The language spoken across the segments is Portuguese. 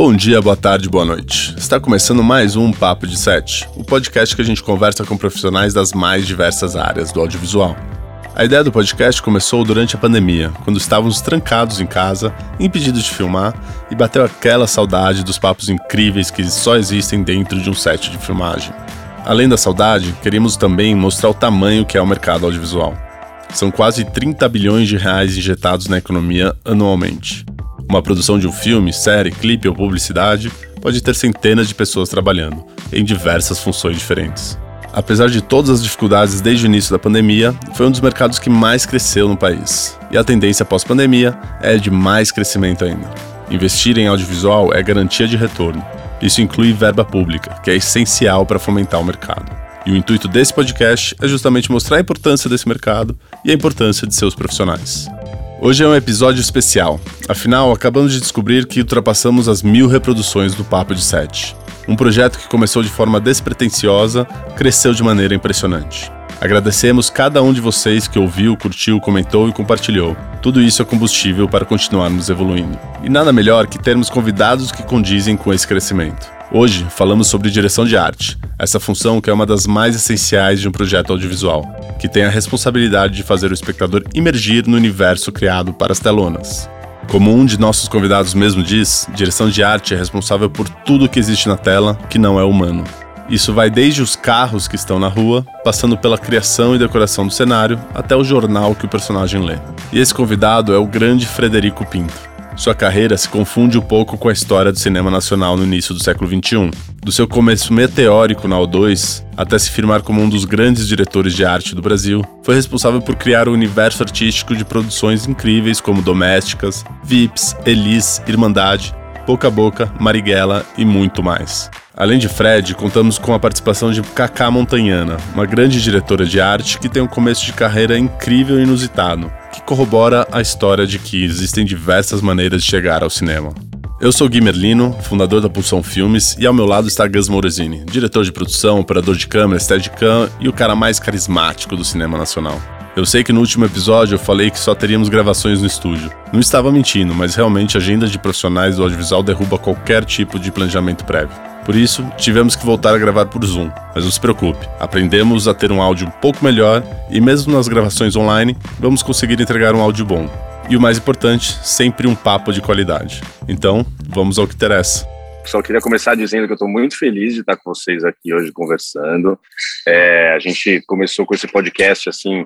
Bom dia, boa tarde, boa noite. Está começando mais um Papo de Sete, o podcast que a gente conversa com profissionais das mais diversas áreas do audiovisual. A ideia do podcast começou durante a pandemia, quando estávamos trancados em casa, impedidos de filmar, e bateu aquela saudade dos papos incríveis que só existem dentro de um set de filmagem. Além da saudade, queríamos também mostrar o tamanho que é o mercado audiovisual. São quase 30 bilhões de reais injetados na economia anualmente. Uma produção de um filme, série, clipe ou publicidade pode ter centenas de pessoas trabalhando, em diversas funções diferentes. Apesar de todas as dificuldades desde o início da pandemia, foi um dos mercados que mais cresceu no país. E a tendência pós-pandemia é de mais crescimento ainda. Investir em audiovisual é garantia de retorno. Isso inclui verba pública, que é essencial para fomentar o mercado. E o intuito desse podcast é justamente mostrar a importância desse mercado e a importância de seus profissionais. Hoje é um episódio especial. Afinal, acabamos de descobrir que ultrapassamos as mil reproduções do Papo de Sete. Um projeto que começou de forma despretensiosa, cresceu de maneira impressionante. Agradecemos cada um de vocês que ouviu, curtiu, comentou e compartilhou. Tudo isso é combustível para continuarmos evoluindo. E nada melhor que termos convidados que condizem com esse crescimento. Hoje falamos sobre direção de arte, essa função que é uma das mais essenciais de um projeto audiovisual, que tem a responsabilidade de fazer o espectador imergir no universo criado para as telonas. Como um de nossos convidados mesmo diz, direção de arte é responsável por tudo que existe na tela que não é humano. Isso vai desde os carros que estão na rua, passando pela criação e decoração do cenário, até o jornal que o personagem lê. E esse convidado é o grande Frederico Pinto. Sua carreira se confunde um pouco com a história do cinema nacional no início do século XXI. Do seu começo meteórico na O2 até se firmar como um dos grandes diretores de arte do Brasil, foi responsável por criar o um universo artístico de produções incríveis como Domésticas, Vips, Elis, Irmandade, Boca a Boca, Marighella e muito mais. Além de Fred, contamos com a participação de Cacá Montanhana, uma grande diretora de arte que tem um começo de carreira incrível e inusitado, que corrobora a história de que existem diversas maneiras de chegar ao cinema. Eu sou Gui Merlino, fundador da Pulsão Filmes, e ao meu lado está Gus Morosini, diretor de produção, operador de câmera, steadicam e o cara mais carismático do cinema nacional. Eu sei que no último episódio eu falei que só teríamos gravações no estúdio. Não estava mentindo, mas realmente a agenda de profissionais do audiovisual derruba qualquer tipo de planejamento prévio. Por isso, tivemos que voltar a gravar por Zoom. Mas não se preocupe, aprendemos a ter um áudio um pouco melhor e, mesmo nas gravações online, vamos conseguir entregar um áudio bom. E o mais importante, sempre um papo de qualidade. Então, vamos ao que interessa. Só queria começar dizendo que eu estou muito feliz de estar com vocês aqui hoje conversando. É, a gente começou com esse podcast assim,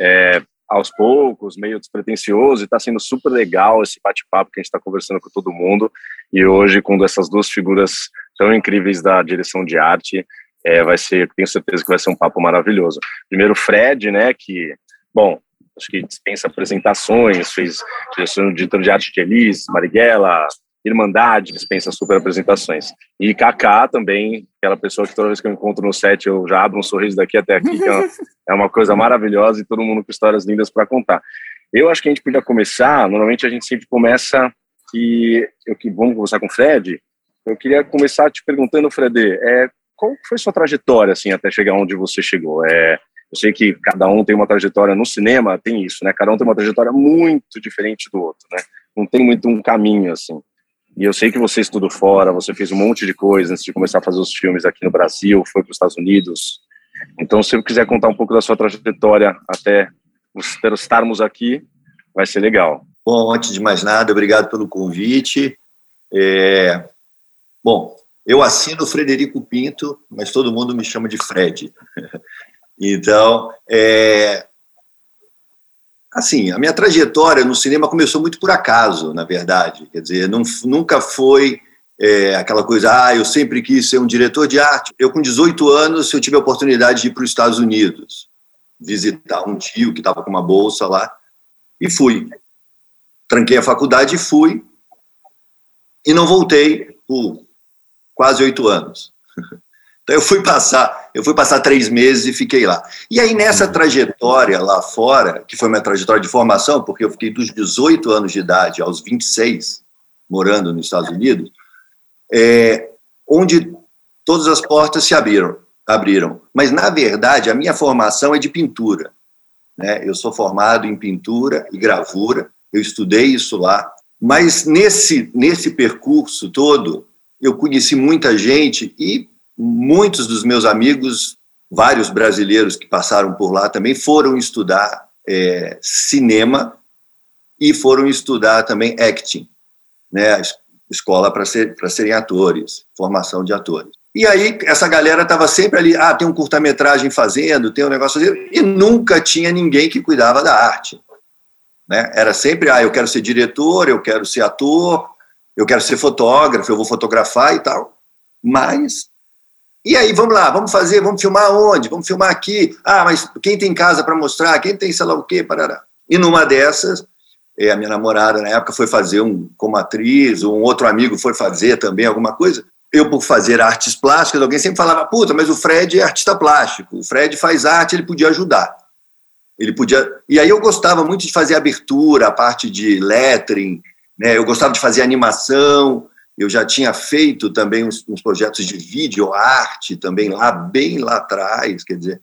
é, aos poucos, meio despretensioso, e está sendo super legal esse bate-papo que a gente está conversando com todo mundo. E hoje, com essas duas figuras tão incríveis da direção de arte, é, vai ser, tenho certeza que vai ser um papo maravilhoso. Primeiro, Fred, né, que, bom, acho que dispensa apresentações, fez direção de de arte de Elis, Marighella, Irmandade, dispensa super apresentações. E Kaká também, aquela pessoa que toda vez que eu encontro no set eu já abro um sorriso daqui até aqui, que é uma, é coisa maravilhosa e todo mundo com histórias lindas para contar. Eu acho que a gente podia começar, normalmente a gente sempre começa e eu que vamos conversar com o Fred. Eu queria começar te perguntando, Fred, é, qual foi sua trajetória assim até chegar onde você chegou? É, eu sei que cada um tem uma trajetória no cinema, tem isso, né? Cada um tem uma trajetória muito diferente do outro, né? Não tem muito um caminho assim. E eu sei que você estudou fora, você fez um monte de coisa antes de começar a fazer os filmes aqui no Brasil, foi para os Estados Unidos. Então, se você quiser contar um pouco da sua trajetória até estarmos aqui, vai ser legal. Bom, antes de mais nada, obrigado pelo convite. É... Bom, eu assino Frederico Pinto, mas todo mundo me chama de Fred. Então, é, Assim, a minha trajetória no cinema começou muito por acaso, na verdade. Quer dizer, não, nunca foi é, aquela coisa, ah, eu sempre quis ser um diretor de arte. Eu, com 18 anos, eu tive a oportunidade de ir para os Estados Unidos, visitar um tio que estava com uma bolsa lá, e fui. Tranquei a faculdade e fui, e não voltei por quase oito anos. Então eu fui passar, eu fui passar três meses e fiquei lá. E aí nessa uhum. trajetória lá fora, que foi minha trajetória de formação, porque eu fiquei dos 18 anos de idade aos 26 morando nos Estados Unidos, é, onde todas as portas se abriram, abriram. Mas na verdade a minha formação é de pintura. Né? Eu sou formado em pintura e gravura. Eu estudei isso lá. Mas nesse, nesse percurso todo, eu conheci muita gente e muitos dos meus amigos, vários brasileiros que passaram por lá também, foram estudar é, cinema e foram estudar também acting, né, escola para ser, serem atores, formação de atores. E aí essa galera estava sempre ali, ah, tem um curta-metragem fazendo, tem um negócio fazendo, e nunca tinha ninguém que cuidava da arte. Né? Era sempre, ah, eu quero ser diretor, eu quero ser ator, eu quero ser fotógrafo, eu vou fotografar e tal. Mas, e aí, vamos lá, vamos fazer, vamos filmar onde? Vamos filmar aqui. Ah, mas quem tem casa para mostrar? Quem tem sei lá o quê? Parará. E numa dessas, é, a minha namorada na época foi fazer um como atriz, um outro amigo foi fazer também alguma coisa. Eu, por fazer artes plásticas, alguém sempre falava, puta, mas o Fred é artista plástico, o Fred faz arte, ele podia ajudar. Ele podia. E aí eu gostava muito de fazer abertura, a parte de lettering, né? Eu gostava de fazer animação. Eu já tinha feito também uns, uns projetos de vídeo arte também lá bem lá atrás, quer dizer.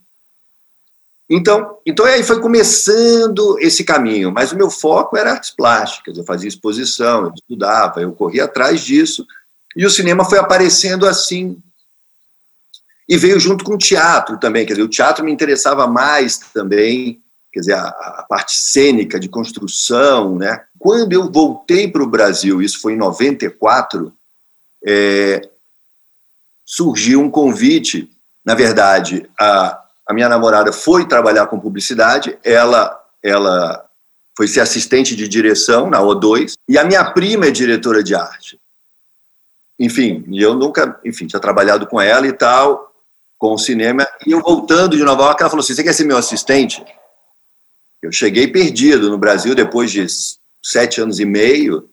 Então, então aí foi começando esse caminho, mas o meu foco era artes plásticas, eu fazia exposição, eu estudava, eu corria atrás disso, e o cinema foi aparecendo assim. E veio junto com o teatro também, quer dizer, o teatro me interessava mais também, quer dizer, a, a parte cênica de construção, né? Quando eu voltei para o Brasil, isso foi em 94, é, surgiu um convite, na verdade, a, a minha namorada foi trabalhar com publicidade, ela, ela foi ser assistente de direção na O2, e a minha prima é diretora de arte. Enfim, eu nunca, enfim, tinha trabalhado com ela e tal, com o cinema, e eu voltando de Nova York, ela falou assim, você quer ser meu assistente? Eu cheguei perdido no Brasil depois de sete anos e meio,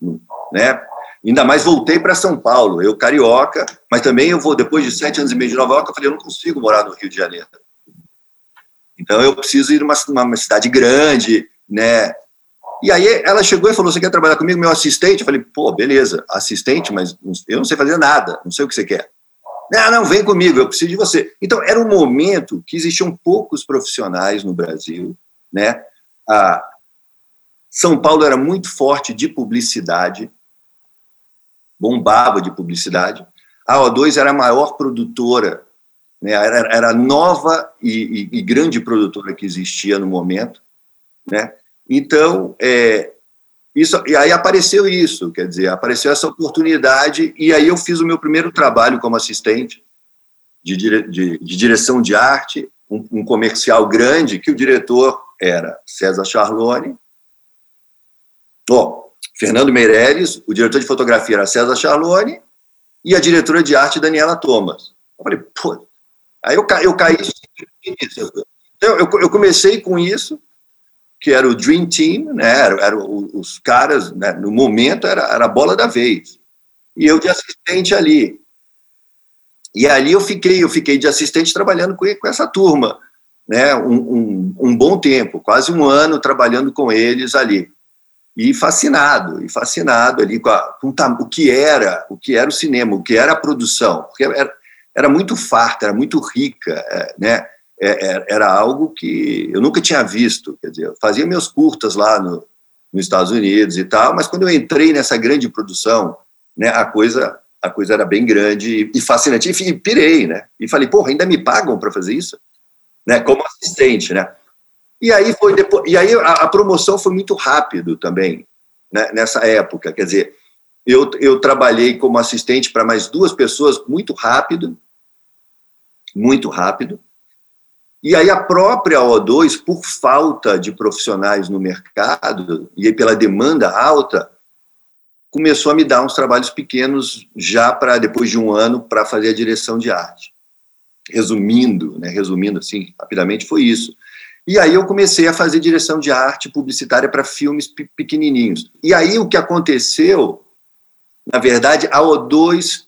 né? Ainda mais voltei para São Paulo, eu carioca, mas também eu vou, depois de sete anos e meio de Nova York, eu falei, eu não consigo morar no Rio de Janeiro. Então eu preciso ir numa, uma cidade grande, né? E aí ela chegou e falou: Você quer trabalhar comigo, meu assistente? Eu falei: Pô, beleza, assistente, mas eu não sei fazer nada, não sei o que você quer. Não, não, vem comigo, eu preciso de você. Então era um momento que existiam poucos profissionais no Brasil, né? A São Paulo era muito forte de publicidade, bombava de publicidade. A O2 era a maior produtora, né, era, era nova e, e, e, grande produtora que existia no momento. Né? Então, é, isso, e aí apareceu isso, quer dizer, apareceu essa oportunidade, e aí eu fiz o meu primeiro trabalho como assistente de, de, de direção de arte, um, um comercial grande, que o diretor era César Charlone. Bom, Fernando Meireles, o diretor de fotografia era César Charlone e a diretora de arte Daniela Thomas. Eu falei, pô. Aí eu, eu caí. Então, eu, eu comecei com isso, que era o Dream Team, né? Era, era os caras, né? no momento era, era a bola da vez. E eu de assistente ali. E ali eu fiquei, eu fiquei de assistente trabalhando com, com essa turma né, um, um, um, bom tempo, quase um ano trabalhando com eles ali. E fascinado, e fascinado ali com, a, com o que era, o que era o cinema, o que era a produção, porque era, era muito farta, era muito rica, é, né? É, é, era algo que eu nunca tinha visto, quer dizer, eu fazia meus curtas lá no, nos Estados Unidos e tal, mas quando eu entrei nessa grande produção, né, a coisa a coisa era bem grande e fascinante, e pirei, né? E falei, porra, ainda me pagam para fazer isso? Né, como assistente, né? E aí foi depois, e aí a, a promoção foi muito rápido também, né, nessa época, quer dizer, eu, eu trabalhei como assistente para mais duas pessoas muito rápido, muito rápido. E aí a própria O2, por falta de profissionais no mercado e pela demanda alta, começou a me dar uns trabalhos pequenos já para depois de um ano para fazer a direção de arte resumindo, né, resumindo assim rapidamente, foi isso. E aí eu comecei a fazer direção de arte publicitária para filmes pequenininhos. E aí o que aconteceu, na verdade, a O2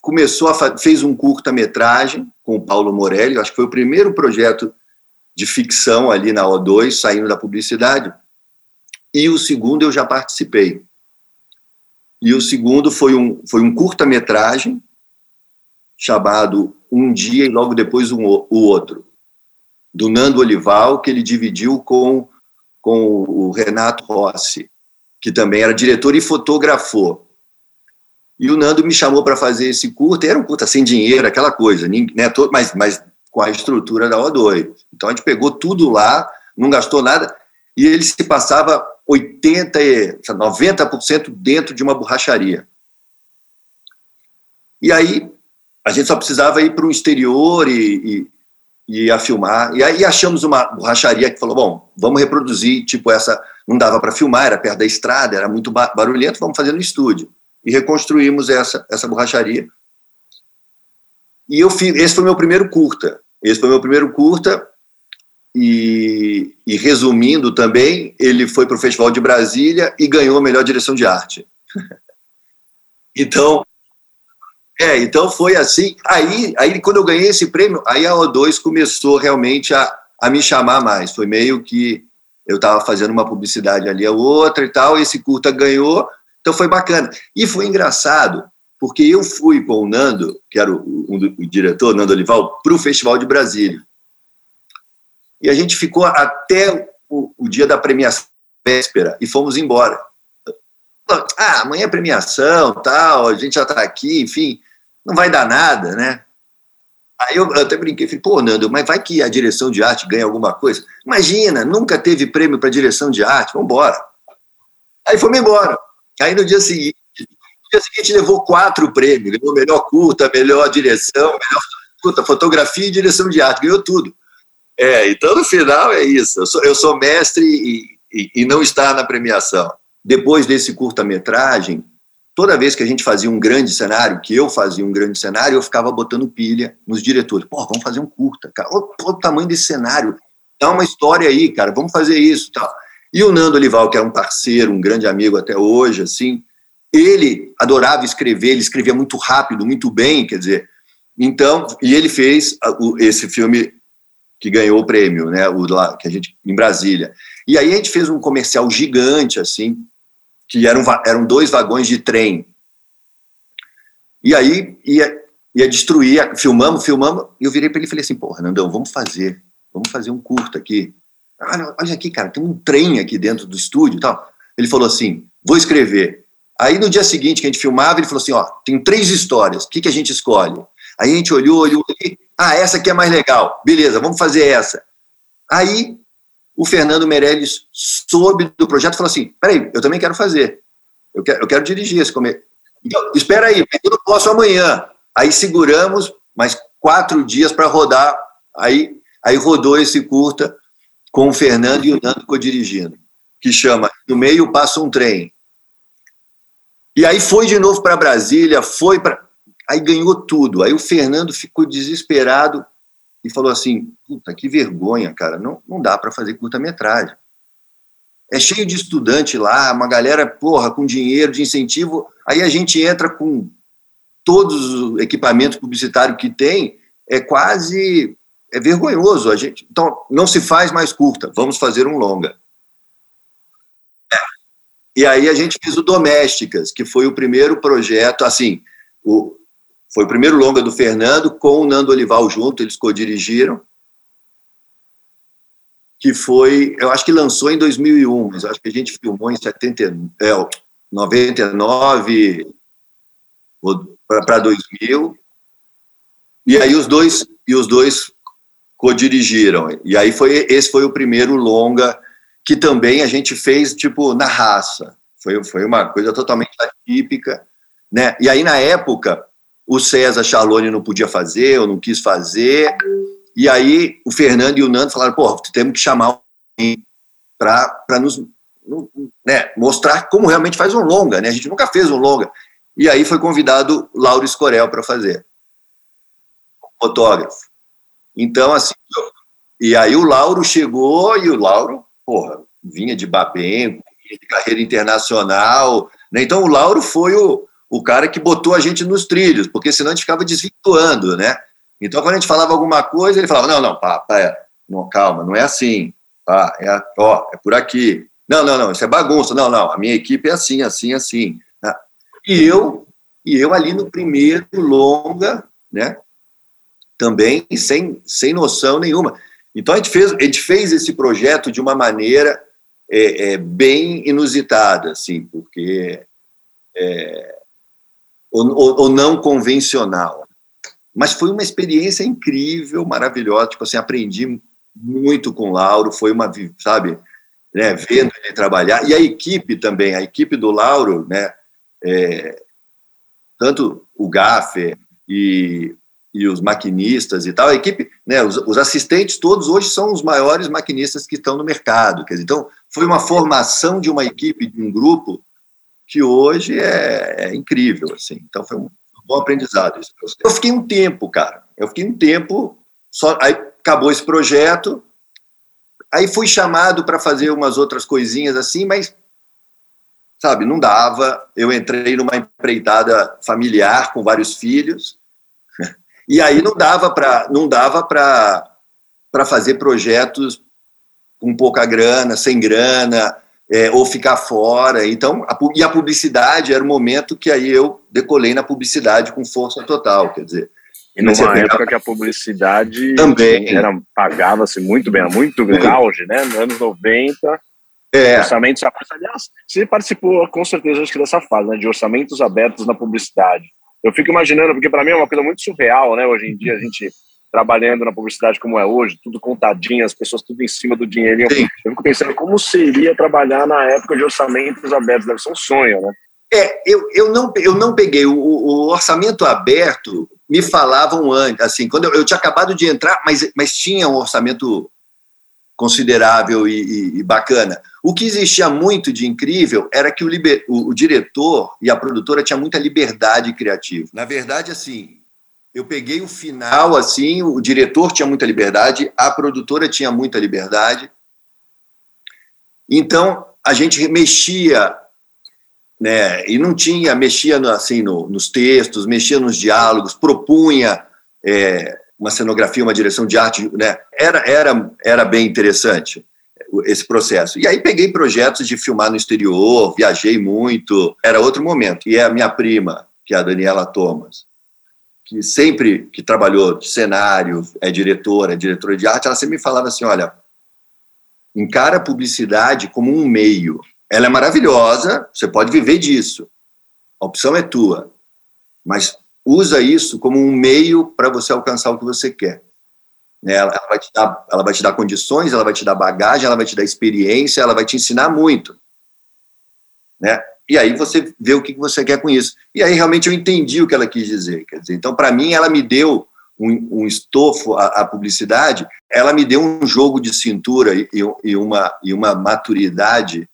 começou a fez um curta-metragem com o Paulo Morelli, acho que foi o primeiro projeto de ficção ali na O2, saindo da publicidade. E o segundo eu já participei. E o segundo foi um, foi um curta-metragem chamado um dia e logo depois um, o outro, do Nando Olival, que ele dividiu com, com o Renato Rossi, que também era diretor e fotografou. E o Nando me chamou para fazer esse curta, era um curta sem dinheiro, aquela coisa, né, todo, mas, mas com a estrutura da O2. Então a gente pegou tudo lá, não gastou nada, e ele se passava 80, 90% dentro de uma borracharia. E aí a gente só precisava ir para o exterior e, e, e a filmar. E aí achamos uma borracharia que falou: bom, vamos reproduzir, tipo, essa. Não dava para filmar, era perto da estrada, era muito barulhento, vamos fazer no estúdio. E reconstruímos essa, essa borracharia. E eu fiz, esse foi meu primeiro curta. Esse foi meu primeiro curta. E, e resumindo também, ele foi para o Festival de Brasília e ganhou a melhor direção de arte. então, é, então foi assim. Aí, aí quando eu ganhei esse prêmio, aí a O2 começou realmente a, a me chamar mais. Foi meio que eu estava fazendo uma publicidade ali a outra e tal, esse curta ganhou, então foi bacana. E foi engraçado, porque eu fui com o Nando, que era o, o diretor, Nando Olival, para o Festival de Brasília. E a gente ficou até o, o dia da premiação, véspera, e fomos embora. Ah, amanhã é premiação, tal, a gente já está aqui, enfim, não vai dar nada, né? Aí eu, até brinquei, falei, pô, Nando, mas vai que a direção de arte ganha alguma coisa? Imagina, nunca teve prêmio para direção de arte, vamos embora. Aí fomos embora. Aí no dia seguinte, no dia seguinte levou quatro prêmios, ganhou melhor curta, melhor direção, melhor curta, fotografia e direção de arte, ganhou tudo. É, então no final é isso, eu sou, eu sou mestre e, e, e não está na premiação. Depois desse curta-metragem, toda vez que a gente fazia um grande cenário, que eu fazia um grande cenário, eu ficava botando pilha nos diretores. Pô, vamos fazer um curta, cara. Olha o tamanho desse cenário. Dá uma história aí, cara. Vamos fazer isso, tal. E o Nando Olival, que era um parceiro, um grande amigo até hoje, assim, ele adorava escrever, ele escrevia muito rápido, muito bem, quer dizer. Então, e ele fez esse filme que ganhou o prêmio, né, o lá que a gente em Brasília. E aí a gente fez um comercial gigante assim, que eram, eram dois vagões de trem. E aí ia, ia destruir, filmamos, filmamos, e eu virei para ele e falei assim, pô, Nandão, vamos fazer, vamos fazer um curto aqui. Olha, olha aqui, cara, tem um trem aqui dentro do estúdio e tal. Ele falou assim, vou escrever. Aí no dia seguinte que a gente filmava, ele falou assim, ó, tem três histórias, o que, que a gente escolhe? Aí a gente olhou, olhou, olhou, ah, essa aqui é mais legal, beleza, vamos fazer essa. Aí o Fernando Meirelles soube do projeto e falou assim: peraí, eu também quero fazer. Eu quero, eu quero dirigir esse comer. Então, espera aí, eu não posso amanhã. Aí seguramos mais quatro dias para rodar. Aí, aí rodou esse curta com o Fernando e o Nando co-dirigindo, que chama No Meio Passa um Trem. E aí foi de novo para Brasília, foi para. Aí ganhou tudo. Aí o Fernando ficou desesperado e falou assim: puta, que vergonha, cara, não, não dá para fazer curta-metragem. É cheio de estudante lá, uma galera, porra, com dinheiro de incentivo, aí a gente entra com todos os equipamentos publicitários que tem, é quase é vergonhoso a gente. Então, não se faz mais curta, vamos fazer um longa. É. E aí a gente fez o Domésticas, que foi o primeiro projeto, assim, o, foi o primeiro longa do Fernando com o Nando Olival junto, eles co-dirigiram. Que foi, eu acho que lançou em 2001, mas acho que a gente filmou em 70, é, 99 para 2000. E aí os dois e os dois co-dirigiram. E aí foi esse foi o primeiro longa que também a gente fez tipo na raça. Foi, foi uma coisa totalmente atípica, né? E aí na época o César Charlone não podia fazer, ou não quis fazer, e aí o Fernando e o Nando falaram, pô, temos que chamar alguém para nos né, mostrar como realmente faz um longa, né? A gente nunca fez um longa. E aí foi convidado Lauro Escorel para fazer, fotógrafo. Então, assim, e aí o Lauro chegou, e o Lauro, porra, vinha de Babem, de carreira internacional, né? Então o Lauro foi o, o cara que botou a gente nos trilhos, porque senão a gente ficava desvirtuando, né? Então, quando a gente falava alguma coisa, ele falava: não, não, pá, pá, é, não, calma, não é assim, pá, é, ó, é por aqui. Não, não, não, isso é bagunça. Não, não, a minha equipe é assim, assim, assim. Né? E eu, e eu ali no primeiro longa, né? Também sem, sem noção nenhuma. Então a gente fez, a gente fez esse projeto de uma maneira é, é bem inusitada, assim, porque é, ou, ou, ou, não convencional. Mas foi uma experiência incrível, maravilhosa. Tipo assim, aprendi muito com o Lauro. Foi uma, sabe, né, vendo ele trabalhar. E a equipe também, a equipe do Lauro, né, é, tanto o Gaffer e, e os maquinistas e tal, a equipe, né, os, os, assistentes todos hoje são os maiores maquinistas que estão no mercado. Quer dizer, então, foi uma formação de uma equipe, de um grupo, que hoje é, é incrível. Assim. Então, foi um, bom aprendizado. Isso. Eu fiquei um tempo, cara. Eu fiquei um tempo, só, aí acabou esse projeto, aí fui chamado para fazer umas outras coisinhas assim, mas sabe, não dava. Eu entrei numa empreitada familiar com vários filhos. E aí não dava para não dava para para fazer projetos com pouca grana, sem grana, é, ou ficar fora. Então, a, e a publicidade era o momento que aí eu decolei na publicidade com força total, quer dizer. E numa época que a publicidade também era pagava-se muito bem, muito bem, auge, né? Nos anos 90, é. Orçamentos abertos. Aliás, você participou com certeza acho que dessa fase, né, de orçamentos abertos na publicidade. Eu fico imaginando, porque para mim é uma coisa muito surreal, né? Hoje em dia a gente trabalhando na publicidade como é hoje, tudo contadinho, as pessoas tudo em cima do dinheiro. Eu, eu fico pensando como seria trabalhar na época de orçamentos abertos, deve ser um sonho, né? É, eu, eu, não, eu não peguei. O, o orçamento aberto me falavam antes, assim, quando eu, eu, tinha acabado de entrar, mas, mas tinha um orçamento considerável e, e, e, bacana. O que existia muito de incrível era que o, liber, o, o, diretor e a produtora tinha muita liberdade criativa. Na verdade, assim, eu peguei o final, assim, o diretor tinha muita liberdade, a produtora tinha muita liberdade. Então, a gente mexia, né, e não tinha, mexia assim no, nos textos, mexia nos diálogos, propunha é, uma cenografia, uma direção de arte, né? Era, era, era bem interessante esse processo. E aí peguei projetos de filmar no exterior, viajei muito, era outro momento. E é a minha prima, que é a Daniela Thomas, que sempre que trabalhou de cenário, é diretora, é diretora de arte, ela sempre me falava assim, olha, encara a publicidade como um meio. Ela é maravilhosa, você pode viver disso. A opção é tua. Mas usa isso como um meio para você alcançar o que você quer. Né? Ela, vai te dar, ela vai te dar condições, ela vai te dar bagagem, ela vai te dar experiência, ela vai te ensinar muito. Né? E aí você vê o que você quer com isso. E aí realmente eu entendi o que ela quis dizer. Quer dizer, então, para mim, ela me deu um, um estofo, a, a, publicidade, ela me deu um jogo de cintura e, e uma, e uma maturidade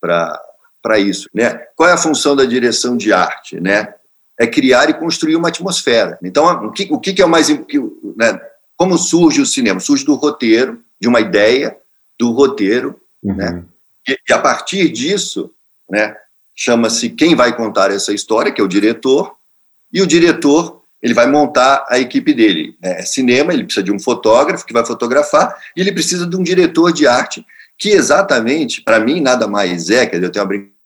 para isso. Né? Qual é a função da direção de arte? Né? é criar e construir uma atmosfera. Então, o que, o que é o mais. Né, como surge o cinema? Surge do roteiro, de uma ideia, do roteiro, uhum. né? E, e, a partir disso, né, chama-se quem vai contar essa história, que é o diretor, e o diretor ele vai montar a equipe dele. Né? É cinema, ele precisa de um fotógrafo que vai fotografar, e ele precisa de um diretor de arte, que exatamente, para mim, nada mais é, quer dizer, eu tenho uma brincadeira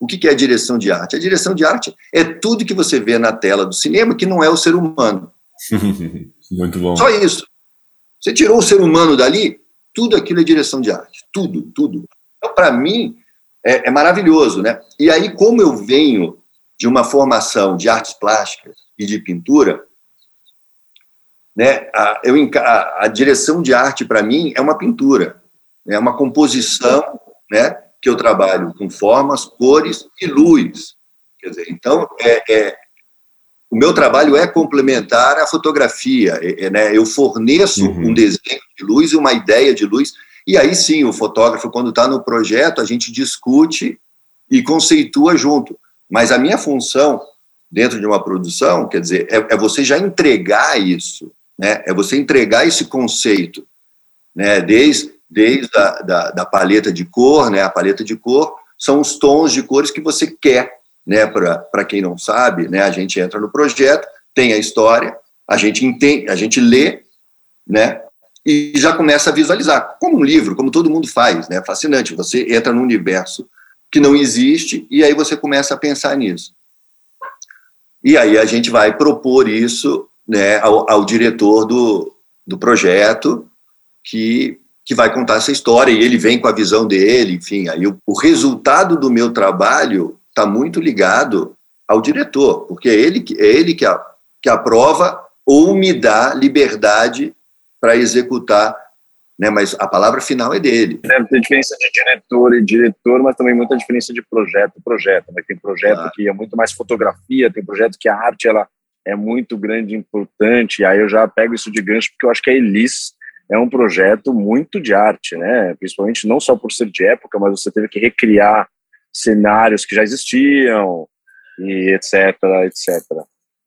o que é a direção de arte? A direção de arte é tudo que você vê na tela do cinema que não é o ser humano. Muito bom. Só isso. Você tirou o ser humano dali, tudo aquilo é direção de arte. Tudo, tudo. Então, para mim, é, é, maravilhoso. Né? E aí, como eu venho de uma formação de artes plásticas e de pintura, né, a, eu, a, a direção de arte, para mim, é uma pintura. É uma composição né, que eu trabalho com formas, cores e luz. Quer dizer, então, é, é o meu trabalho é complementar a fotografia. É, é, né? Eu forneço uhum. um desenho de luz e uma ideia de luz, e aí sim, o fotógrafo, quando está no projeto, a gente discute e conceitua junto. Mas a minha função dentro de uma produção, quer dizer, é, é você já entregar isso, né? é você entregar esse conceito, né? desde desde a da, da paleta de cor, né? A paleta de cor são os tons de cores que você quer, né? Para quem não sabe, né? A gente entra no projeto, tem a história, a gente entende, a gente lê, né? E já começa a visualizar, como um livro, como todo mundo faz, né? Fascinante. Você entra num universo que não existe e aí você começa a pensar nisso. E aí a gente vai propor isso né, ao, ao diretor do, do projeto, que que vai contar essa história, e ele vem com a visão dele, enfim, aí o, o resultado do meu trabalho está muito ligado ao diretor, porque é ele, é ele que, a, que aprova ou me dá liberdade para executar, né? mas a palavra final é dele. Deve ter diferença de diretor e diretor, mas também muita diferença de projeto e projeto. Né? Tem projeto claro. que é muito mais fotografia, tem projeto que a arte ela é muito grande e importante, aí eu já pego isso de gancho, porque eu acho que a Elis é um projeto muito de arte, né? principalmente não só por ser de época, mas você teve que recriar cenários que já existiam, e etc, etc.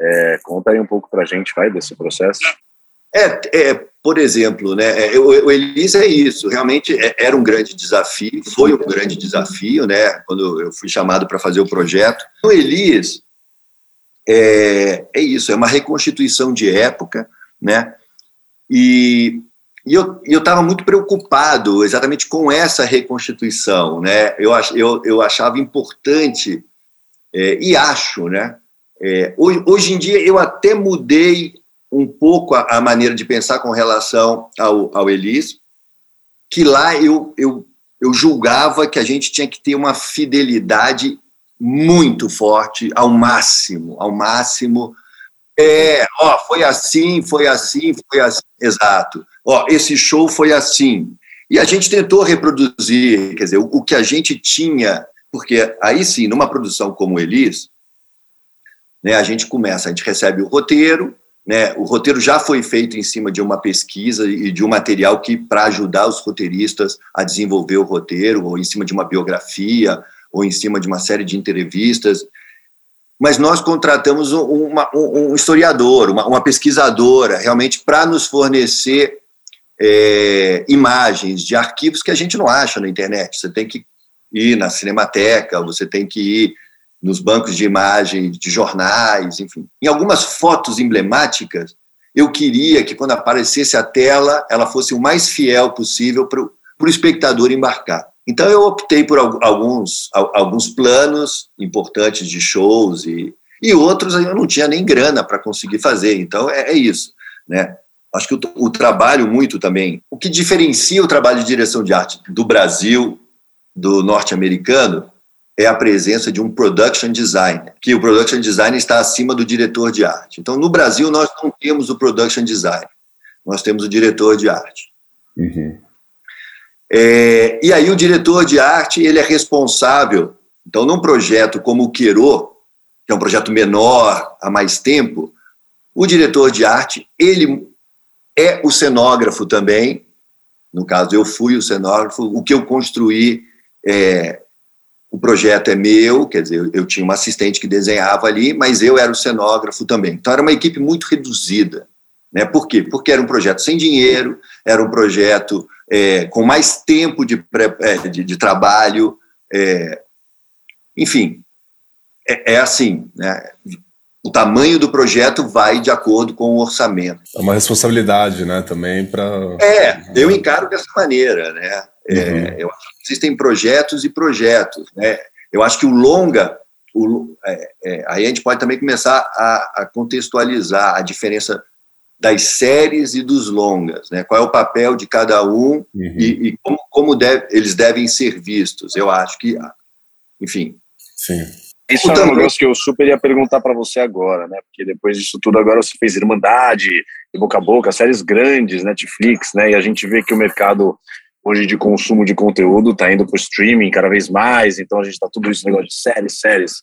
É, conta aí um pouco para a gente, vai, desse processo. É, é, por exemplo, né, é, o, o Elis é isso, realmente é, era um grande desafio, foi um grande desafio, né, quando eu fui chamado para fazer o projeto. O Elis é, é isso, é uma reconstituição de época, né, e, e eu estava muito preocupado exatamente com essa reconstituição, né, eu, eu, eu achava importante, é, e acho, né, é, hoje, hoje em dia eu até mudei um pouco a, a maneira de pensar com relação ao, ao Elis, que lá eu, eu, eu julgava que a gente tinha que ter uma fidelidade muito forte, ao máximo, ao máximo. É, ó, foi assim, foi assim, foi assim, exato. Ó, esse show foi assim. E a gente tentou reproduzir, quer dizer, o, o que a gente tinha, porque aí sim, numa produção como Elis, né, a gente começa, a gente recebe o roteiro, né, o roteiro já foi feito em cima de uma pesquisa e de um material que para ajudar os roteiristas a desenvolver o roteiro, ou em cima de uma biografia, ou em cima de uma série de entrevistas. Mas nós contratamos uma, um historiador, uma, uma pesquisadora, realmente para nos fornecer é, imagens de arquivos que a gente não acha na internet. Você tem que ir na Cinemateca, você tem que ir nos bancos de imagens de jornais, enfim. Em algumas fotos emblemáticas, eu queria que quando aparecesse a tela, ela fosse o mais fiel possível para o espectador embarcar. Então eu optei por alguns, alguns planos importantes de shows e, e outros eu não tinha nem grana para conseguir fazer. Então é, é, isso, né? Acho que o, o trabalho muito também, o que diferencia o trabalho de direção de arte do Brasil do norte-americano é a presença de um production designer, que o production designer está acima do diretor de arte. Então, no Brasil, nós não temos o production designer, nós temos o diretor de arte. Uhum. É, e aí o diretor de arte ele é responsável. Então, num projeto como o Queiro, que é um projeto menor há mais tempo, o diretor de arte ele é o cenógrafo também. No caso, eu fui o cenógrafo. O que eu construí é, o projeto é meu, quer dizer, eu tinha uma assistente que desenhava ali, mas eu era o cenógrafo também. Então era uma equipe muito reduzida. Né? Por quê? Porque era um projeto sem dinheiro, era um projeto é, com mais tempo de, é, de, de trabalho, é, enfim, é, é, assim, né? o tamanho do projeto vai de acordo com o orçamento. É uma responsabilidade, né, também para... É, eu encaro dessa maneira, né, é, uhum. eu acho existem projetos e projetos. Né? Eu acho que o longa, o, é, é, aí a gente pode também começar a, a, contextualizar a diferença das séries e dos longas, né? Qual é o papel de cada um uhum. e, e, como, como deve, eles devem ser vistos. Eu acho que, enfim. Sim. Isso é um negócio que eu super ia perguntar para você agora, né? Porque depois disso tudo agora você fez Irmandade, Boca a Boca, séries grandes, Netflix, né? E a gente vê que o mercado hoje de consumo de conteúdo está indo para o streaming cada vez mais, então a gente está tudo isso negócio de séries, séries.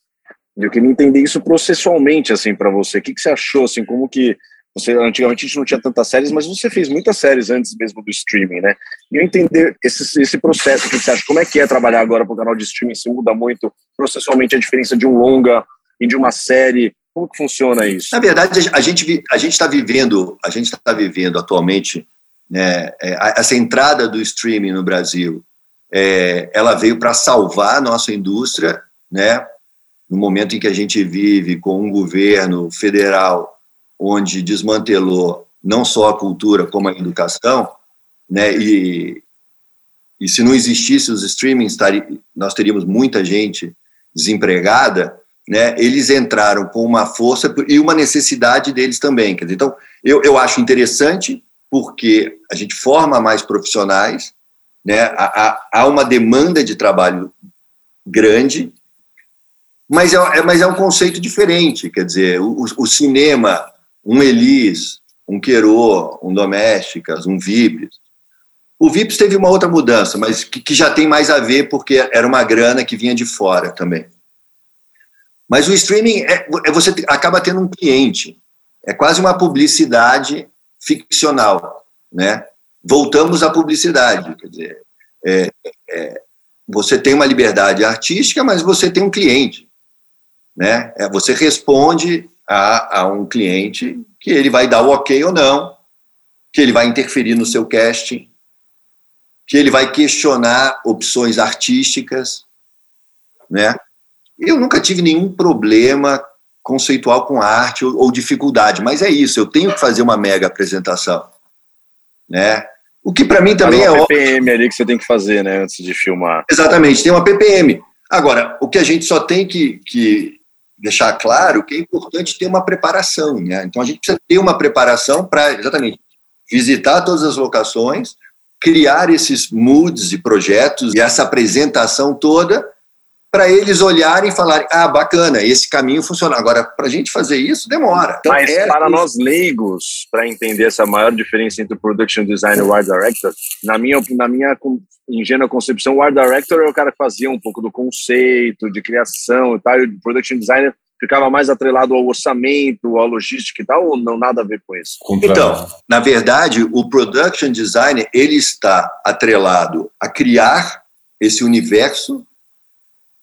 Eu queria entender isso processualmente, assim, para você. O que, que você achou, assim, como que você, antigamente a gente não tinha tantas séries, mas você fez muitas séries antes mesmo do streaming, né? E eu entender esse, esse processo, que você acha, como é que é trabalhar agora para o canal de streaming, se muda muito processualmente a diferença de um longa e de uma série, como que funciona isso? Na verdade, a gente a gente está vivendo, a gente está vivendo atualmente né, é, essa entrada do streaming no Brasil, é, ela veio para salvar a nossa indústria, né, no momento em que a gente vive com um governo federal onde desmantelou não só a cultura como a educação, né, e, e se não existisse os streamings, nós teríamos muita gente desempregada, né, eles entraram com uma força e uma necessidade deles também. Dizer, então, eu, eu acho interessante porque a gente forma mais profissionais, né? há, há uma demanda de trabalho grande, mas é, é, mas é um conceito diferente. Quer dizer, o, o cinema, um Elis, um Querô, um Domésticas, um Vips. O Vips teve uma outra mudança, mas que, que já tem mais a ver porque era uma grana que vinha de fora também. Mas o streaming é, é você acaba tendo um cliente. É quase uma publicidade ficcional, né? Voltamos à publicidade, quer dizer, é, é, você tem uma liberdade artística, mas você tem um cliente, né? É, você responde a, a um cliente que ele vai dar o ok ou não, que ele vai interferir no seu casting, que ele vai questionar opções artísticas, né? Eu nunca tive nenhum problema conceitual com arte ou, ou, dificuldade, mas é isso, eu tenho que fazer uma mega apresentação, né? O que para mim também é óbvio. PPM ali que você tem que fazer, né, antes de filmar. Exatamente, tem uma PPM. Agora, o que a gente só tem que, que deixar claro que é importante ter uma preparação, né? Então a gente precisa ter uma preparação para exatamente visitar todas as locações, criar esses moods e projetos e essa apresentação toda para eles olharem e falarem: ah, bacana, esse caminho funciona. Agora, para a gente fazer isso, demora. Então, Mas é para isso. nós leigos, para entender essa maior diferença entre o production design e o art director, na minha, na minha ingênua concepção, o art director é o cara que fazia um pouco do conceito, de criação e tal, e o production designer ficava mais atrelado ao orçamento, à logística e tal, ou não nada a ver com isso? Então, na verdade, o production designer ele está atrelado a criar esse universo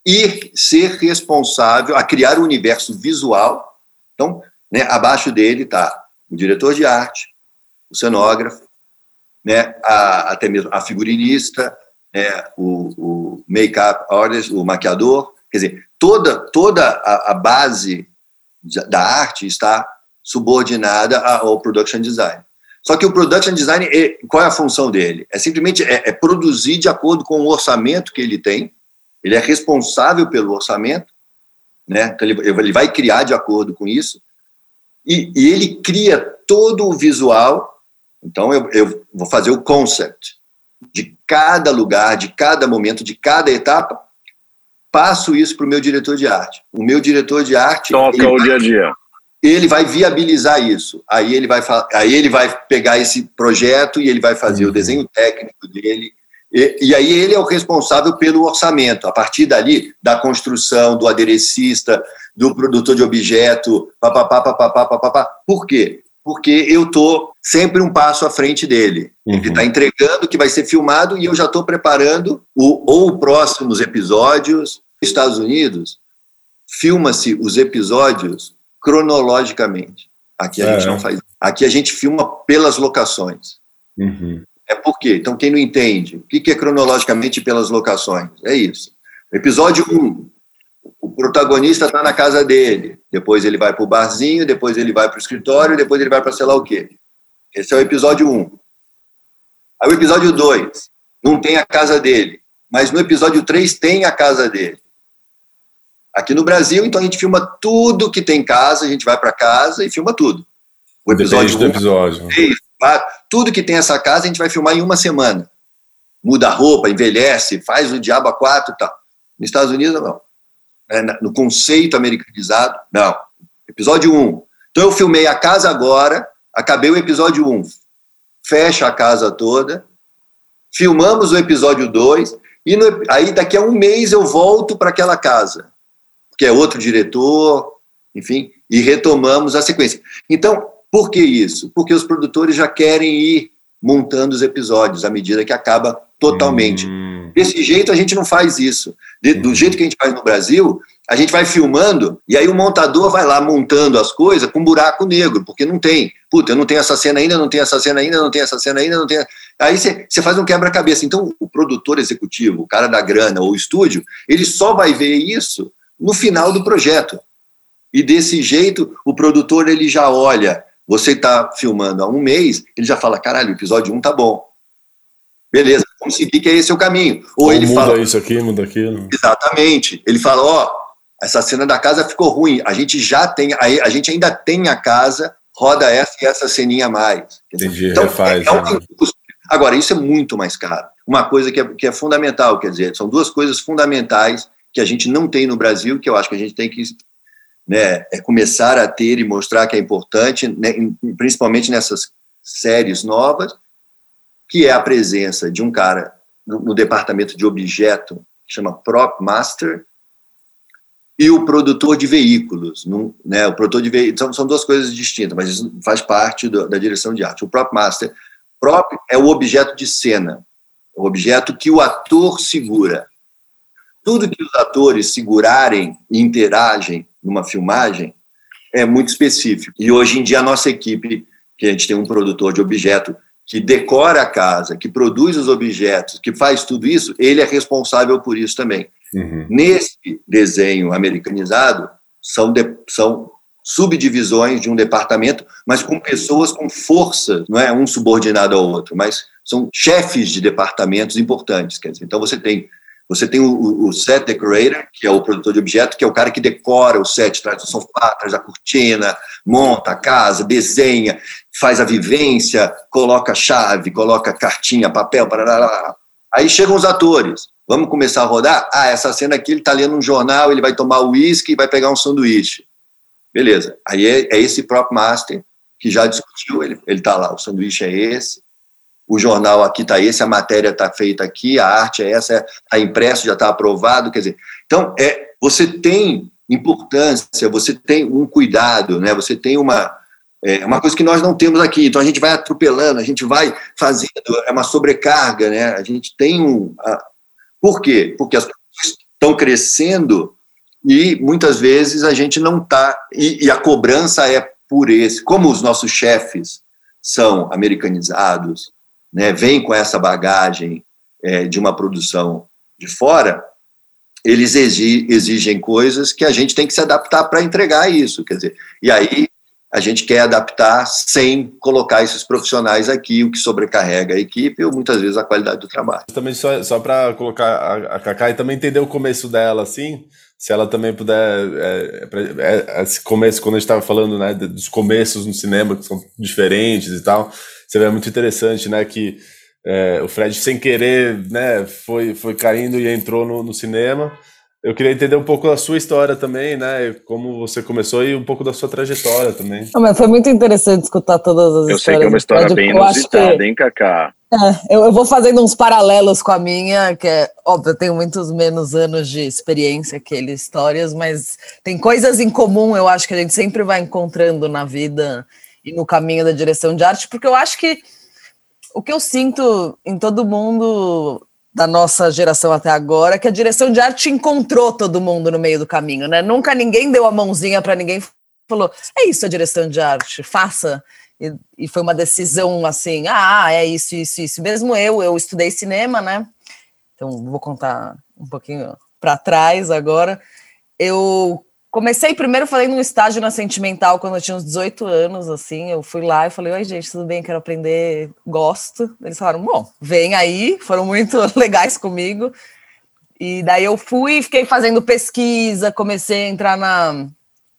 e ser responsável a criar o um universo visual. Então, né, abaixo dele está o diretor de arte, o cenógrafo, né, a, até mesmo a figurinista, né, o, o make-up artist, o maquiador. Quer dizer, toda, toda a, a base da arte está subordinada ao production design. Só que o production design, qual é a função dele? É simplesmente é, é produzir de acordo com o orçamento que ele tem, ele é responsável pelo orçamento, né? Então ele, ele vai criar de acordo com isso, e, e ele cria todo o visual. Então eu, eu vou fazer o concept de cada lugar, de cada momento, de cada etapa, passo isso para o meu diretor de arte. O meu diretor de arte toca o vai, dia a dia. Ele vai viabilizar isso. Aí ele vai, aí ele vai pegar esse projeto e ele vai fazer uhum. o desenho técnico dele, e, e, aí ele é o responsável pelo orçamento, a partir dali, da construção, do aderecista, do produtor de objeto, papapá, papapá, papapá. Por quê? Porque eu estou sempre um passo à frente dele. Uhum. Ele está entregando que vai ser filmado e eu já estou preparando o, ou próximos episódios. Nos Estados Unidos, filma-se os episódios cronologicamente. Aqui a é. gente não faz. Aqui a gente filma pelas locações. Uhum. É por quê? Então, quem não entende, o que é cronologicamente pelas locações? É isso. Episódio 1, o protagonista está na casa dele, depois ele vai para o barzinho, depois ele vai para o escritório, depois ele vai para sei lá o quê. Esse é o episódio 1. Aí o episódio 2, não tem a casa dele, mas no episódio 3 tem a casa dele. Aqui no Brasil, então a gente filma tudo que tem casa, a gente vai para casa e filma tudo. O episódio Depende do episódio. Tudo que tem essa casa a gente vai filmar em uma semana. Muda a roupa, envelhece, faz o diabo a quatro e tal. Nos Estados Unidos, não. É, no conceito americanizado, não. Episódio 1. Um. Então eu filmei a casa agora, acabei o episódio 1. Um. Fecha a casa toda, filmamos o episódio 2, e no, aí daqui a um mês eu volto para aquela casa, que é outro diretor, enfim, e retomamos a sequência. Então, por que isso? Porque os produtores já querem ir montando os episódios à medida que acaba totalmente. Hum. Desse jeito a gente não faz isso. De, do jeito que a gente faz no Brasil, a gente vai filmando e aí o montador vai lá montando as coisas com buraco negro, porque não tem. Puta, eu não tenho essa cena ainda, não tenho essa cena ainda, não tenho essa cena ainda, não tenho. Aí você faz um quebra-cabeça. Então, o produtor executivo, o cara da grana ou o estúdio, ele só vai ver isso no final do projeto. E desse jeito, o produtor ele já olha você está filmando há um mês, ele já fala: caralho, o episódio 1 um tá bom. Beleza, vamos seguir que é esse o caminho. Ou, Ou ele muda fala. isso aqui, muda aquilo. Exatamente. Ele fala: ó, oh, essa cena da casa ficou ruim. A gente já tem, a, a gente ainda tem a casa roda essa e essa ceninha a mais. Entendi, então, refaz, é, é né? Agora, isso é muito mais caro. Uma coisa que é, que é fundamental, quer dizer, são duas coisas fundamentais que a gente não tem no Brasil, que eu acho que a gente tem que né, é começar a ter e mostrar que é importante, né, principalmente nessas séries novas, que é a presença de um cara no, departamento de objeto, que chama Prop Master, e o produtor de veículos. né, o produtor de veículos são, são duas coisas distintas, mas isso faz parte do, da direção de arte. O Prop Master prop é o objeto de cena, o objeto que o ator segura. Tudo que os atores segurarem e interagem numa filmagem é muito específico. E hoje em dia a nossa equipe, que a gente tem um produtor de objeto que decora a casa, que produz os objetos, que faz tudo isso, ele é responsável por isso também. Uhum. Nesse desenho americanizado, são, de, são subdivisões de um departamento, mas com pessoas com força, não é um subordinado ao outro, mas são chefes de departamentos importantes. Quer dizer, então você tem você tem o, o, set decorator, que é o produtor de objeto, que é o cara que decora o set, traz o sofá, traz a cortina, monta a casa, desenha, faz a vivência, coloca chave, coloca cartinha, papel, parará. Aí chegam os atores. Vamos começar a rodar? Ah, essa cena aqui ele está lendo um jornal, ele vai tomar uísque e vai pegar um sanduíche. Beleza. Aí é, é esse próprio master que já discutiu, ele está lá, o sanduíche é esse, o jornal aqui está esse, a matéria está feita aqui, a arte é essa, está impresso, já está aprovado, quer dizer, então é, você tem importância, você tem um cuidado, né? Você tem uma é uma coisa que nós não temos aqui, então a gente vai atropelando, a gente vai fazendo, é uma sobrecarga, né? A gente tem um. A, por quê? Porque as pessoas estão crescendo e muitas vezes a gente não está. E, e, a cobrança é por esse. Como os nossos chefes são americanizados, né, vem com essa bagagem é, de uma produção de fora, eles exigem coisas que a gente tem que se adaptar para entregar isso, quer dizer, e aí a gente quer adaptar sem colocar esses profissionais aqui, o que sobrecarrega a equipe ou muitas vezes a qualidade do trabalho. Também só, só para colocar a, a Cacá e também entender o começo dela, assim, se ela também puder, é, é, esse começo, quando a gente estava falando né, dos começos no cinema, que são diferentes e tal, você vê é muito interessante, né, que é, o Fred, sem querer, né, foi, foi caindo e entrou no, no cinema. Eu queria entender um pouco da sua história também, né? Como você começou e um pouco da sua trajetória também. Não, mas foi muito interessante escutar todas as eu histórias. Eu sei que é uma história bem inusitada, que... hein, Cacá? É, eu, eu, vou fazendo uns paralelos com a minha, que é óbvio, eu tenho muitos menos anos de experiência que ele, histórias, mas tem coisas em comum, eu acho que a gente sempre vai encontrando na vida no caminho da direção de arte, porque eu acho que o que eu sinto em todo mundo da nossa geração até agora é que a direção de arte encontrou todo mundo no meio do caminho, né? Nunca ninguém deu a mãozinha para ninguém falou: é isso a direção de arte, faça. E, e, foi uma decisão assim: ah, é isso, isso, isso. Mesmo eu, eu estudei cinema, né? Então vou contar um pouquinho para trás agora. Eu Comecei primeiro fazendo um estágio na Sentimental quando eu tinha uns 18 anos, assim. Eu fui lá e falei: Oi, gente, tudo bem? Quero aprender, gosto. Eles falaram: Bom, vem aí. Foram muito legais comigo. E daí eu fui, fiquei fazendo pesquisa, comecei a entrar na